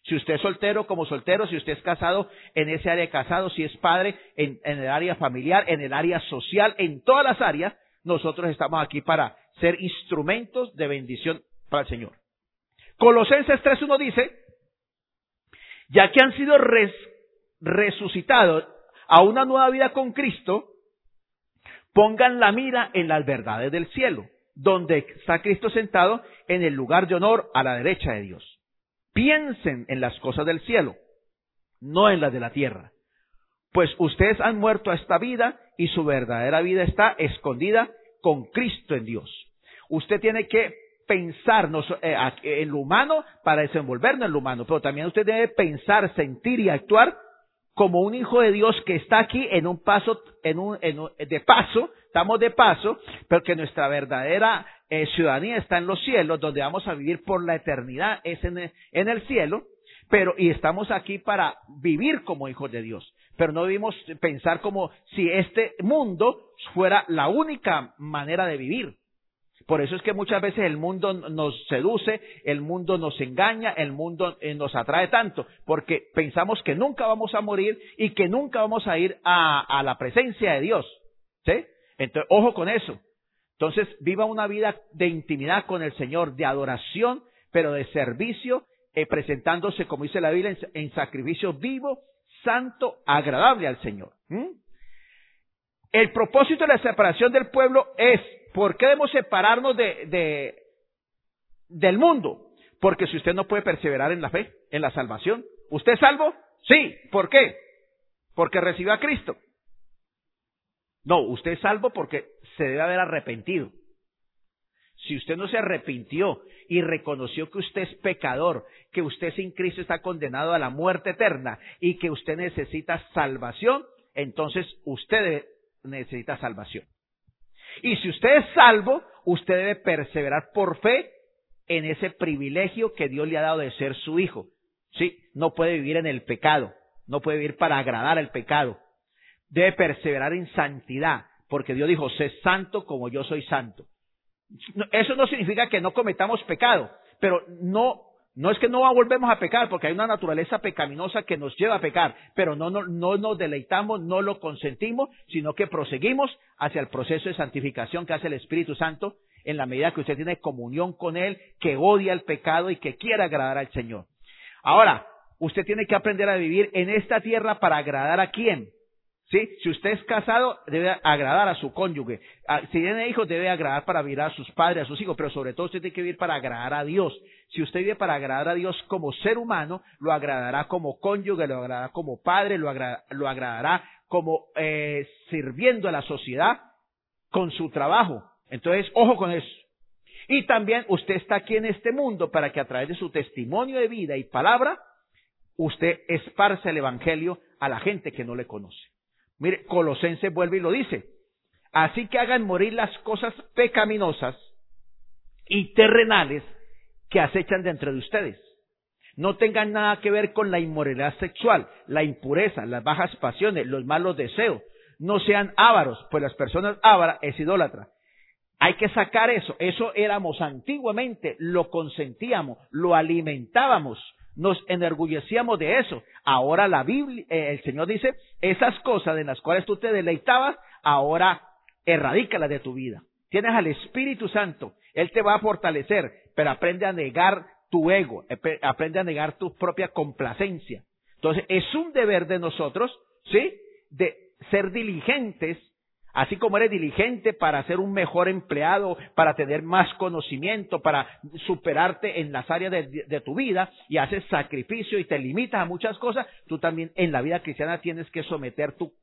Si usted es soltero como soltero, si usted es casado en ese área de casado, si es padre en el área familiar, en el área social, en todas las áreas, nosotros estamos aquí para ser instrumentos de bendición para el Señor. Colosenses 3.1 dice, ya que han sido res- resucitados a una nueva vida con Cristo, pongan la mira en las verdades del cielo, donde está Cristo sentado en el lugar de honor a la derecha de Dios. Piensen en las cosas del cielo, no en las de la tierra. Pues ustedes han muerto a esta vida y su verdadera vida está escondida con Cristo en Dios. Usted tiene que pensar no so- eh, en lo humano para desenvolvernos en lo humano, pero también usted debe pensar, sentir y actuar como un hijo de Dios que está aquí en un paso, en un, en un- de paso, estamos de paso, pero que nuestra verdadera eh, ciudadanía está en los cielos, donde vamos a vivir por la eternidad, es en el, en el cielo, pero, y estamos aquí para vivir como hijos de Dios. Pero no debemos pensar como si este mundo fuera la única manera de vivir. Por eso es que muchas veces el mundo nos seduce, el mundo nos engaña, el mundo eh, nos atrae tanto, porque pensamos que nunca vamos a morir y que nunca vamos a ir a, la presencia de Dios. ¿Sí? Entonces, ojo con eso. Entonces, viva una vida de intimidad con el Señor, de adoración, pero de servicio, eh, presentándose, como dice la Biblia, en, sacrificio vivo, santo, agradable al Señor. El propósito de la separación del pueblo es, ¿por qué debemos separarnos de, de- del mundo? Porque si usted no puede perseverar en la fe, en la salvación, ¿usted es salvo? Sí. ¿Por qué? Porque recibió a Cristo. No, usted es salvo porque se debe haber arrepentido. Si usted no se arrepintió y reconoció que usted es pecador, que usted sin Cristo está condenado a la muerte eterna y que usted necesita salvación, entonces usted necesita salvación. Y si usted es salvo, usted debe perseverar por fe en ese privilegio que Dios le ha dado de ser su hijo. Sí, no puede vivir en el pecado, no puede vivir para agradar al pecado. Debe perseverar en santidad, porque Dios dijo, sé santo como yo soy santo. Eso no significa que no cometamos pecado, pero no, no es que no volvemos a pecar, porque hay una naturaleza pecaminosa que nos lleva a pecar, pero no, no, no nos deleitamos, no lo consentimos, sino que proseguimos hacia el proceso de santificación que hace el Espíritu Santo en la medida que usted tiene comunión con Él, que odia el pecado y que quiere agradar al Señor. Ahora, usted tiene que aprender a vivir en esta tierra para agradar a quién. ¿Sí? Si usted es casado, debe agradar a su cónyuge. Ah, Si tiene hijos, debe agradar para vivir a sus padres, a sus hijos, pero sobre todo usted tiene que vivir para agradar a Dios. Si usted vive para agradar a Dios como ser humano, lo agradará como cónyuge, lo agradará como padre, lo, lo agradará como eh, sirviendo a la sociedad con su trabajo. Entonces, ojo con eso. Y también usted está aquí en este mundo para que a través de su testimonio de vida y palabra, usted esparce el Evangelio a la gente que no le conoce. Mire, Colosense vuelve y lo dice. Así que hagan morir las cosas pecaminosas y terrenales que acechan dentro de ustedes. No tengan nada que ver con la inmoralidad sexual, la impureza, las bajas pasiones, los malos deseos. No sean ávaros, pues las personas ávaras es idólatra. Hay que sacar eso. Eso éramos antiguamente, lo consentíamos, lo alimentábamos, nos enorgullecíamos de eso. Ahora la Biblia, eh, el Señor dice, esas cosas en las cuales tú te deleitabas, ahora erradícalas de tu vida. Tienes al Espíritu Santo, Él te va a fortalecer, pero aprende a negar tu ego, epe- aprende a negar tu propia complacencia. Entonces, es un deber de nosotros, ¿sí? De ser diligentes, así como eres diligente para ser un mejor empleado, para tener más conocimiento, para superarte en las áreas de, tu vida y haces sacrificio y te limitas a muchas cosas, tú también en la vida cristiana tienes que someter tu,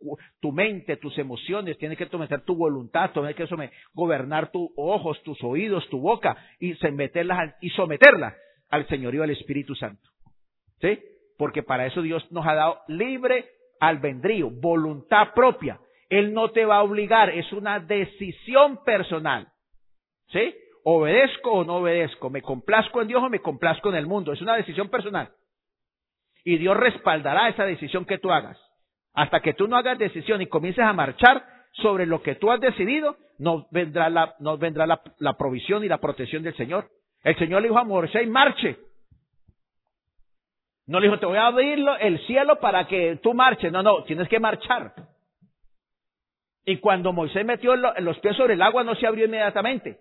tu mente, tus emociones, tienes que someter tu voluntad, tienes que someter, gobernar tus ojos, tus oídos, tu boca y someterlas, y someterlas al señorío del Espíritu Santo. ¿Sí? Porque para eso Dios nos ha dado libre albedrío, voluntad propia. Él no te va a obligar, es una decisión personal. ¿Sí? ¿Obedezco o no obedezco? ¿Me complazco en Dios o me complazco en el mundo? Es una decisión personal. Y Dios respaldará esa decisión que tú hagas. Hasta que tú no hagas decisión y comiences a marchar sobre lo que tú has decidido, no vendrá la, provisión y la protección del Señor. El Señor le dijo a Moisés, marche. No le dijo, te voy a abrir el cielo para que tú marches. No, no, tienes que marchar. Y cuando Moisés metió lo- los pies sobre el agua, no se abrió inmediatamente,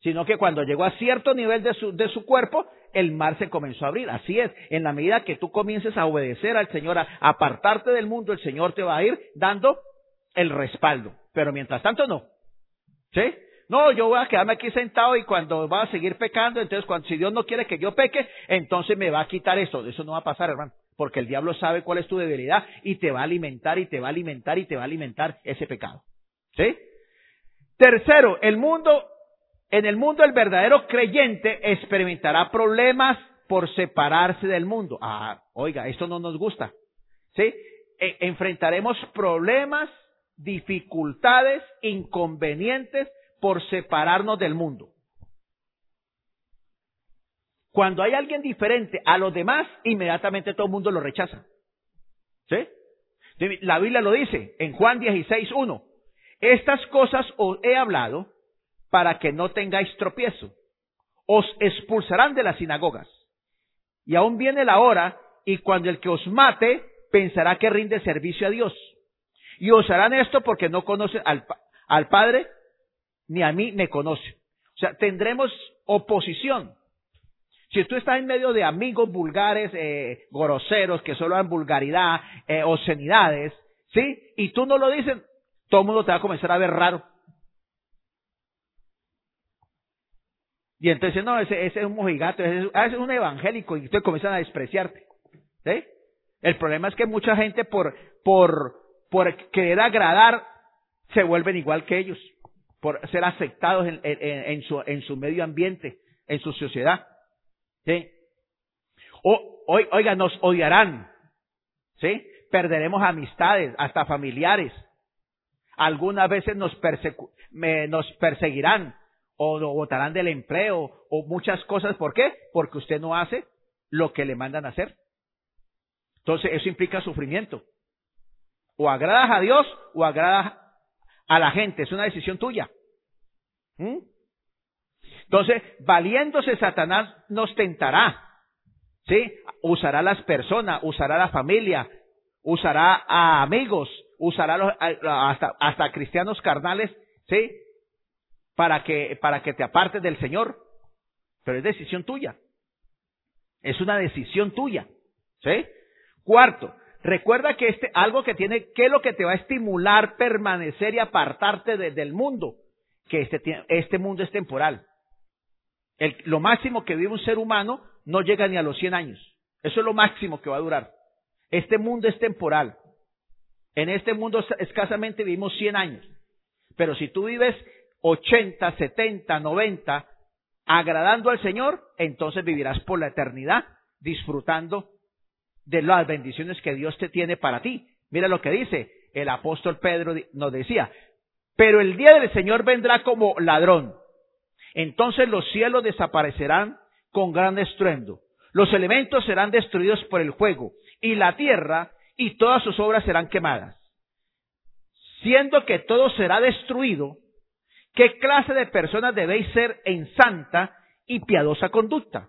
sino que cuando llegó a cierto nivel de su, de su cuerpo, el mar se comenzó a abrir. Así es, en la medida que tú comiences a obedecer al Señor, a apartarte del mundo, el Señor te va a ir dando el respaldo. Pero mientras tanto, no. ¿Sí? No, yo voy a quedarme aquí sentado y cuando va a seguir pecando, entonces cuando, si Dios no quiere que yo peque, entonces me va a quitar eso. Eso no va a pasar, hermano. Porque el diablo sabe cuál es tu debilidad y te va a alimentar y te va a alimentar y te va a alimentar ese pecado. ¿Sí? Tercero, el mundo, en el mundo el verdadero creyente experimentará problemas por separarse del mundo. Ah, oiga, esto no nos gusta. ¿Sí? E- enfrentaremos problemas, dificultades, inconvenientes por separarnos del mundo. Cuando hay alguien diferente a los demás, inmediatamente todo el mundo lo rechaza. ¿Sí? La Biblia lo dice en Juan 16, 1. Estas cosas os he hablado para que no tengáis tropiezo. Os expulsarán de las sinagogas. Y aún viene la hora, y cuando el que os mate pensará que rinde servicio a Dios. Y os harán esto porque no conocen al, al Padre, ni a mí me conocen. O sea, tendremos oposición. Si tú estás en medio de amigos vulgares, eh, groseros, que solo dan vulgaridad, eh, obscenidades, ¿sí? Y tú no lo dices, todo el mundo te va a comenzar a ver raro. Y entonces, no, ese, ese es un mojigato, ese es, ah, un evangélico, y entonces comienzan a despreciarte. ¿Sí? El problema es que mucha gente por, por, querer agradar, se vuelven igual que ellos, por ser aceptados en su, en su medio ambiente, en su sociedad. ¿Sí? O, oi- oiga, nos odiarán. ¿Sí? Perderemos amistades, hasta familiares. Algunas veces nos, me- nos perseguirán o lo botarán del empleo o muchas cosas. ¿Por qué? Porque usted no hace lo que le mandan a hacer. Entonces eso implica sufrimiento. O agradas a Dios o agradas a la gente. Es una decisión tuya. ¿Mm? Entonces, valiéndose Satanás nos tentará. ¿Sí? Usará las personas, usará la familia, usará a amigos, usará los- hasta, hasta cristianos carnales, ¿sí? Para que, para que te apartes del Señor. Pero es decisión tuya. Es una decisión tuya. ¿Sí? Cuarto, recuerda que este, algo que tiene, ¿qué es lo que te va a estimular permanecer y apartarte de- del mundo? Que este, este mundo es temporal. El- lo máximo que vive un ser humano no llega ni a los 100 años. Eso es lo máximo que va a durar. Este mundo es temporal. En este mundo es- escasamente vivimos 100 años. Pero si tú vives 80, 70, 90, agradando al Señor, entonces vivirás por la eternidad disfrutando de las bendiciones que Dios te tiene para ti. Mira lo que dice el apóstol Pedro, nos decía, pero el día del Señor vendrá como ladrón. Entonces los cielos desaparecerán con gran estruendo. Los elementos serán destruidos por el fuego y la tierra y todas sus obras serán quemadas. Siendo que todo será destruido, ¿qué clase de personas debéis ser en santa y piadosa conducta?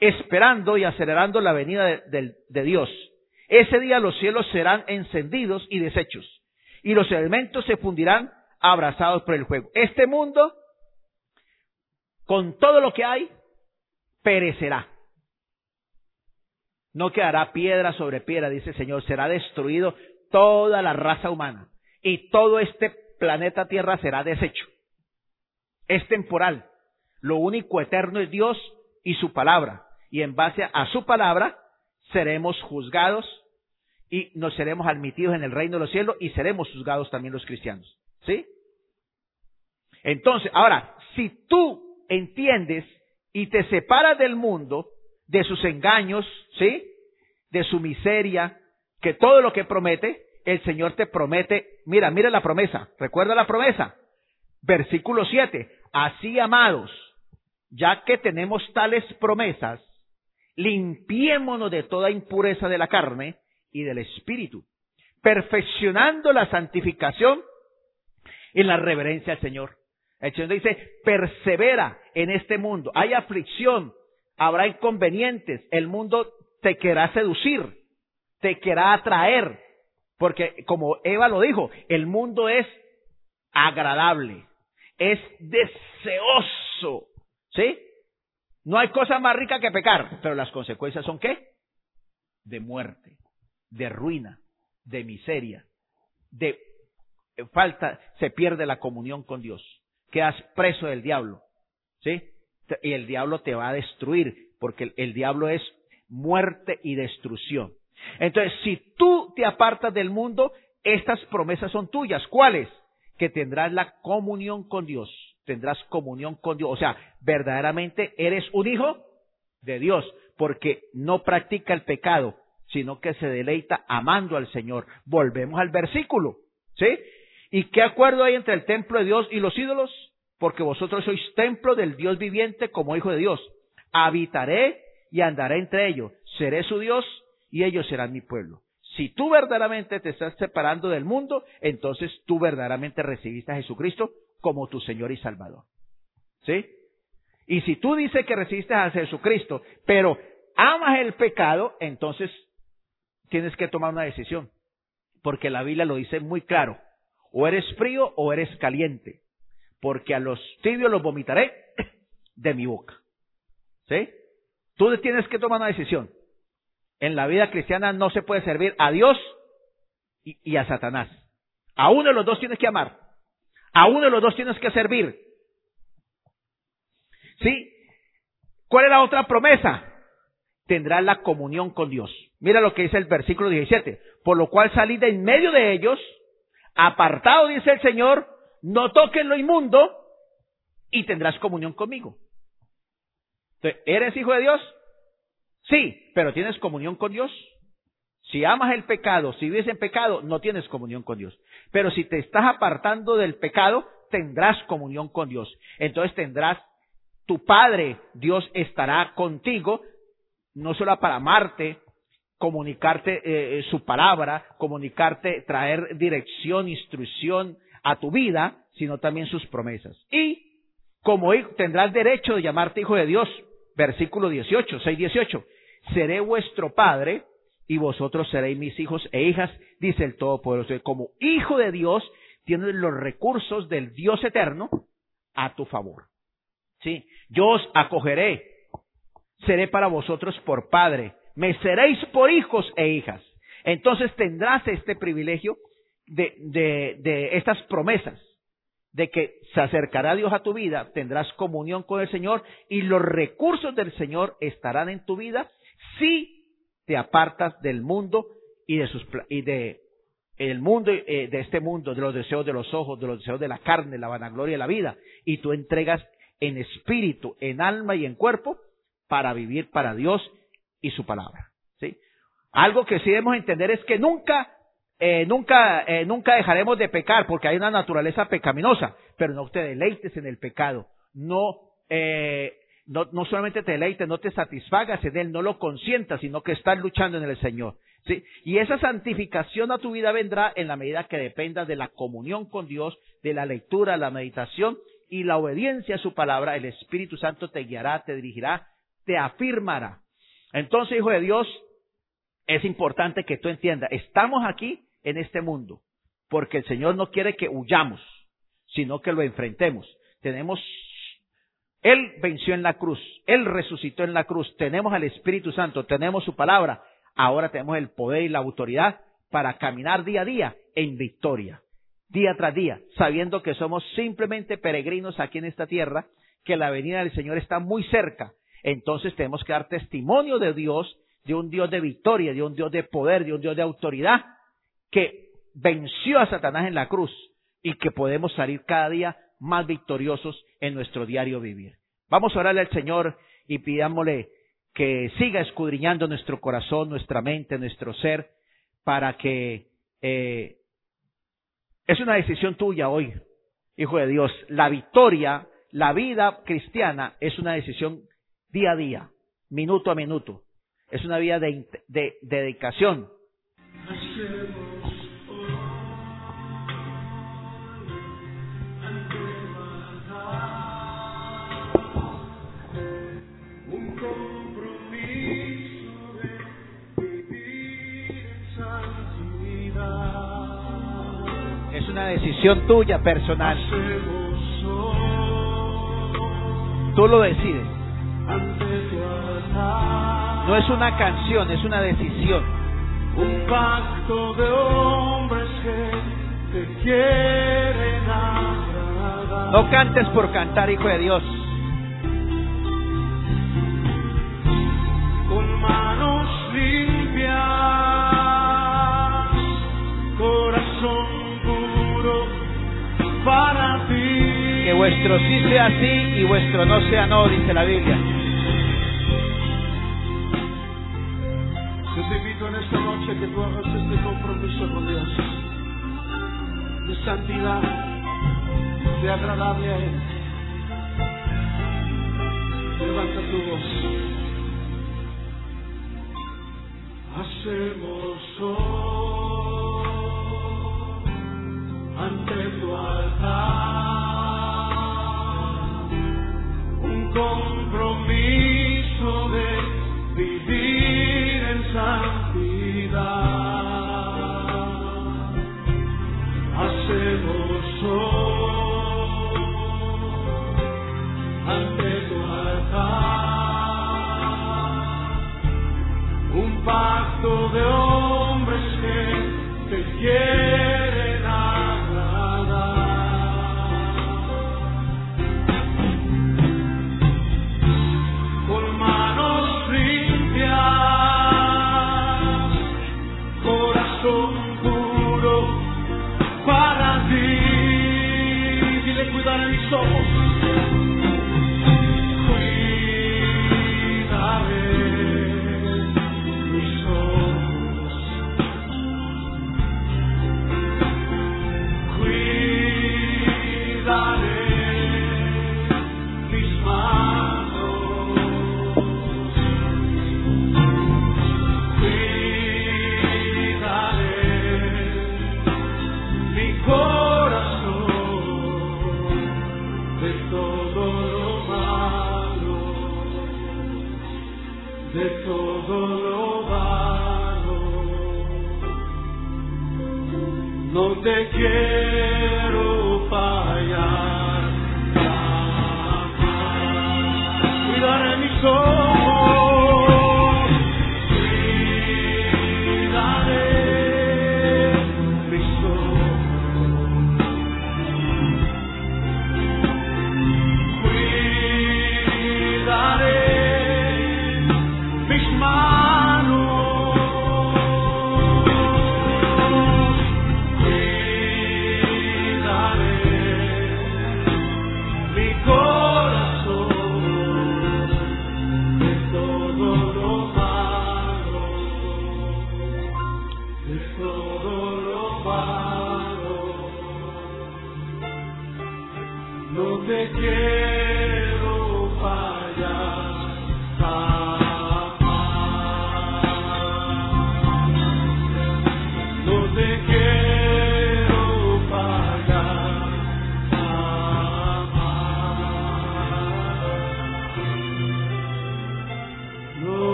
Esperando y acelerando la venida de, Dios. Ese día los cielos serán encendidos y deshechos, y los elementos se fundirán abrazados por el fuego. Este mundo, con todo lo que hay, perecerá. No quedará piedra sobre piedra, dice el Señor. Será destruido toda la raza humana. Y todo este planeta Tierra será deshecho. Es temporal. Lo único eterno es Dios y su palabra. Y en base a su palabra seremos juzgados y nos seremos admitidos en el reino de los cielos y seremos juzgados también los cristianos. ¿Sí? Entonces, ahora, si tú entiendes y te separas del mundo, de sus engaños, ¿sí? De su miseria, que todo lo que promete, el Señor te promete, mira, mira la promesa, recuerda la promesa. Versículo 7, así amados, ya que tenemos tales promesas, limpiémonos de toda impureza de la carne y del espíritu, perfeccionando la santificación en la reverencia al Señor. El Señor dice, persevera en este mundo. Hay aflicción, habrá inconvenientes, el mundo te querrá seducir, te querrá atraer, porque como Eva lo dijo, el mundo es agradable, es deseoso, ¿sí? No hay cosa más rica que pecar, pero las consecuencias son qué? De muerte, de ruina, de miseria, de falta, se pierde la comunión con Dios, quedas preso del diablo, ¿sí? Y el diablo te va a destruir, porque el, el diablo es muerte y destrucción. Entonces, si tú te apartas del mundo, estas promesas son tuyas. ¿Cuáles? Que tendrás la comunión con Dios. Tendrás comunión con Dios. O sea, verdaderamente eres un hijo de Dios, porque no practica el pecado, sino que se deleita amando al Señor. Volvemos al versículo. ¿Sí? ¿Y qué acuerdo hay entre el templo de Dios y los ídolos? Porque vosotros sois templo del Dios viviente como hijo de Dios. Habitaré y andaré entre ellos. Seré su Dios y ellos serán mi pueblo. Si tú verdaderamente te estás separando del mundo, entonces tú verdaderamente recibiste a Jesucristo como tu Señor y Salvador. ¿Sí? Y si tú dices que recibiste a Jesucristo, pero amas el pecado, entonces tienes que tomar una decisión. Porque la Biblia lo dice muy claro. O eres frío o eres caliente. Porque a los tibios los vomitaré de mi boca. ¿Sí? Tú tienes que tomar una decisión. En la vida cristiana no se puede servir a Dios y, a Satanás. A uno de los dos tienes que amar. A uno de los dos tienes que servir. ¿Sí? ¿Cuál es la otra promesa? Tendrás la comunión con Dios. Mira lo que dice el versículo 17. Por lo cual salid de en medio de ellos, apartado, dice el Señor, no toquen lo inmundo y tendrás comunión conmigo. Entonces, ¿Eres hijo de Dios? Sí, pero ¿tienes comunión con Dios? Si amas el pecado, si vives en pecado, no tienes comunión con Dios. Pero si te estás apartando del pecado, tendrás comunión con Dios. Entonces tendrás, tu Padre, Dios estará contigo, no solo para amarte, comunicarte eh, su palabra, comunicarte, traer dirección, instrucción a tu vida, sino también sus promesas. Y como hijo, tendrás derecho de llamarte hijo de Dios. Versículo 18, 6, 18. Seré vuestro padre y vosotros seréis mis hijos e hijas, dice el Todopoderoso. Como hijo de Dios, tienes los recursos del Dios eterno a tu favor. ¿Sí? Yo os acogeré, seré para vosotros por padre, me seréis por hijos e hijas. Entonces tendrás este privilegio de, de, de estas promesas de que se acercará Dios a tu vida, tendrás comunión con el Señor y los recursos del Señor estarán en tu vida si te apartas del mundo y de sus y de el mundo eh, de este mundo, de los deseos de los ojos, de los deseos de la carne, la vanagloria de la vida, y tú entregas en espíritu, en alma y en cuerpo para vivir para Dios y su palabra. ¿sí? Algo que sí debemos entender es que nunca eh, nunca, eh, nunca dejaremos de pecar porque hay una naturaleza pecaminosa, pero no te deleites en el pecado, no, eh, no, no solamente te deleites, no te satisfagas en él, no lo consientas, sino que estás luchando en el Señor. ¿sí? Y esa santificación a tu vida vendrá en la medida que dependas de la comunión con Dios, de la lectura, la meditación y la obediencia a su palabra, el Espíritu Santo te guiará, te dirigirá, te afirmará. Entonces, hijo de Dios, es importante que tú entiendas, estamos aquí en este mundo, porque el Señor no quiere que huyamos, sino que lo enfrentemos. Tenemos Él venció en la cruz, Él resucitó en la cruz, tenemos al Espíritu Santo, tenemos su palabra, ahora tenemos el poder y la autoridad para caminar día a día en victoria, día tras día, sabiendo que somos simplemente peregrinos aquí en esta tierra, que la venida del Señor está muy cerca. Entonces tenemos que dar testimonio de Dios, de un Dios de victoria, de un Dios de poder, de un Dios de autoridad, que venció a Satanás en la cruz y que podemos salir cada día más victoriosos en nuestro diario vivir. Vamos a orarle al Señor y pidámosle que siga escudriñando nuestro corazón, nuestra mente, nuestro ser, para que eh, es una decisión tuya hoy, hijo de Dios. La victoria, la vida cristiana es una decisión día a día, minuto a minuto. Es una vida de, de- de dedicación. Es una decisión tuya personal. Tú lo decides. No es una canción, es una decisión. un pacto de hombres que te quieren agradar. No cantes por cantar, hijo de Dios. con manos limpias, corazón puro para ti. Que vuestro sí sea sí y vuestro no sea no, dice la Biblia. Esta noche que tú hagas este compromiso con Dios de santidad, de agradable a Él. Levanta tu voz. Hacemos hoy ante tu altar un compromiso de vivir te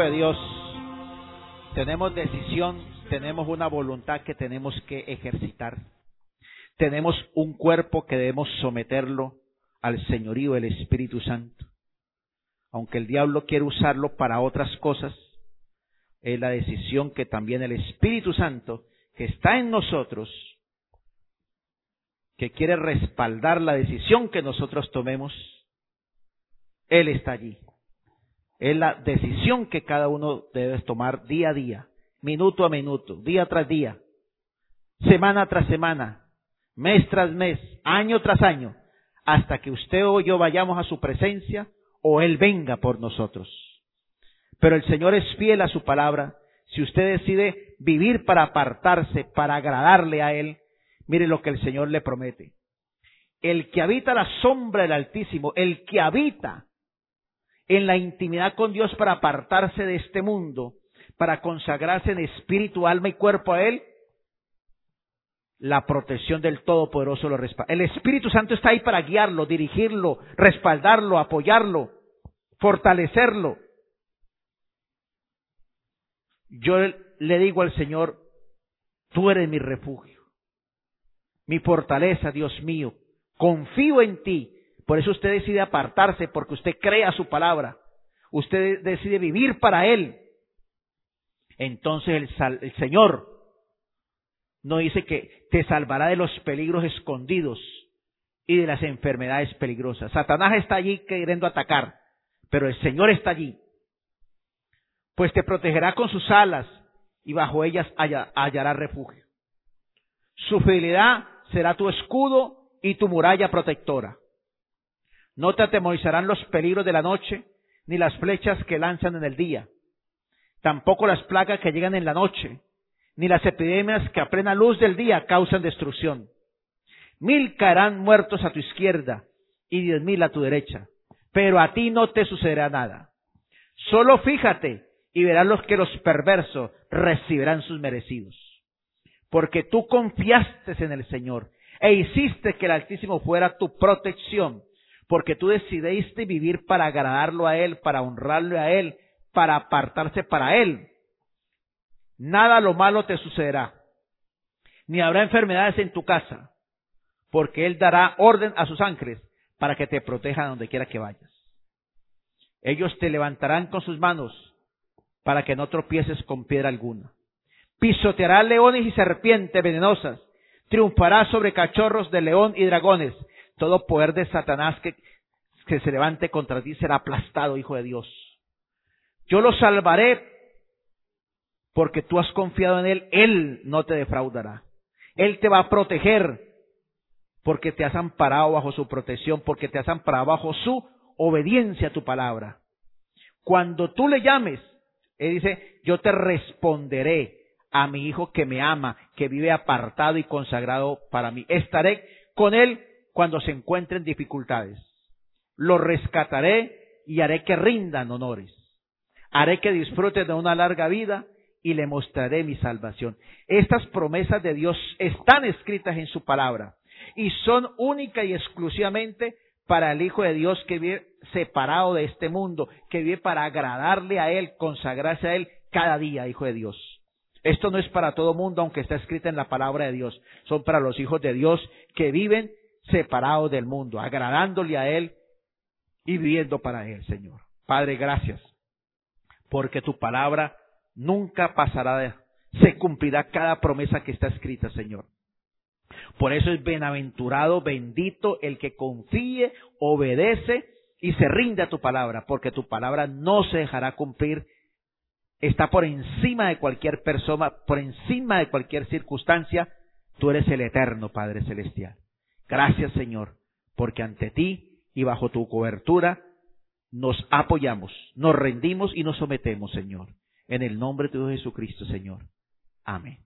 de Dios. Tenemos decisión, tenemos una voluntad que tenemos que ejercitar. Tenemos un cuerpo que debemos someterlo al señorío del Espíritu Santo. Aunque el diablo quiere usarlo para otras cosas, es la decisión que también el Espíritu Santo, que está en nosotros, que quiere respaldar la decisión que nosotros tomemos, Él está allí. Es la decisión que cada uno debe tomar día a día, minuto a minuto, día tras día, semana tras semana, mes tras mes, año tras año, hasta que usted o yo vayamos a su presencia o Él venga por nosotros. Pero el Señor es fiel a su palabra. Si usted decide vivir para apartarse, para agradarle a Él, mire lo que el Señor le promete. El que habita la sombra del Altísimo, el que habita en la intimidad con Dios para apartarse de este mundo, para consagrarse en espíritu, alma y cuerpo a Él, la protección del Todopoderoso lo respalda. El Espíritu Santo está ahí para guiarlo, dirigirlo, respaldarlo, apoyarlo, fortalecerlo. Yo le digo al Señor, tú eres mi refugio, mi fortaleza, Dios mío. Confío en ti. Por eso usted decide apartarse, porque usted crea su palabra. Usted decide vivir para Él. Entonces el, sal- Señor no dice que te salvará de los peligros escondidos y de las enfermedades peligrosas. Satanás está allí queriendo atacar, pero el Señor está allí. Pues te protegerá con sus alas y bajo ellas halla- hallará refugio. Su fidelidad será tu escudo y tu muralla protectora. No te atemorizarán los peligros de la noche, ni las flechas que lanzan en el día, tampoco las plagas que llegan en la noche, ni las epidemias que a plena luz del día causan destrucción. Mil caerán muertos a tu izquierda y diez mil a tu derecha, pero a ti no te sucederá nada. Solo fíjate y verás los que los perversos recibirán sus merecidos. Porque tú confiaste en el Señor e hiciste que el Altísimo fuera tu protección, porque tú decidiste vivir para agradarlo a Él, para honrarlo a Él, para apartarse para Él. Nada lo malo te sucederá, ni habrá enfermedades en tu casa, porque Él dará orden a sus ángeles para que te protejan donde quiera que vayas. Ellos te levantarán con sus manos para que no tropieces con piedra alguna. Pisoteará leones y serpientes venenosas, triunfará sobre cachorros de león y dragones. Todo poder de Satanás que, se levante contra ti será aplastado, hijo de Dios. Yo lo salvaré porque tú has confiado en Él, Él no te defraudará. Él te va a proteger porque te has amparado bajo su protección, porque te has amparado bajo su obediencia a tu palabra. Cuando tú le llames, Él dice, yo te responderé a mi hijo que me ama, que vive apartado y consagrado para mí. Estaré con Él cuando se encuentre en dificultades. Lo rescataré y haré que rindan honores. Haré que disfrute de una larga vida y le mostraré mi salvación. Estas promesas de Dios están escritas en su palabra y son única y exclusivamente para el Hijo de Dios que vive separado de este mundo, que vive para agradarle a Él, consagrarse a Él cada día, Hijo de Dios. Esto no es para todo mundo, aunque está escrita en la palabra de Dios. Son para los hijos de Dios que viven separados del mundo, agradándole a Él y viviendo para Él, Señor. Padre, gracias, porque tu palabra nunca pasará de, se cumplirá cada promesa que está escrita, Señor. Por eso es bienaventurado, bendito el que confíe, obedece y se rinde a tu palabra, porque tu palabra no se dejará cumplir. Está por encima de cualquier persona, por encima de cualquier circunstancia. Tú eres el eterno Padre Celestial. Gracias, Señor, porque ante ti y bajo tu cobertura nos apoyamos, nos rendimos y nos sometemos, Señor. En el nombre de Jesucristo, Señor. Amén.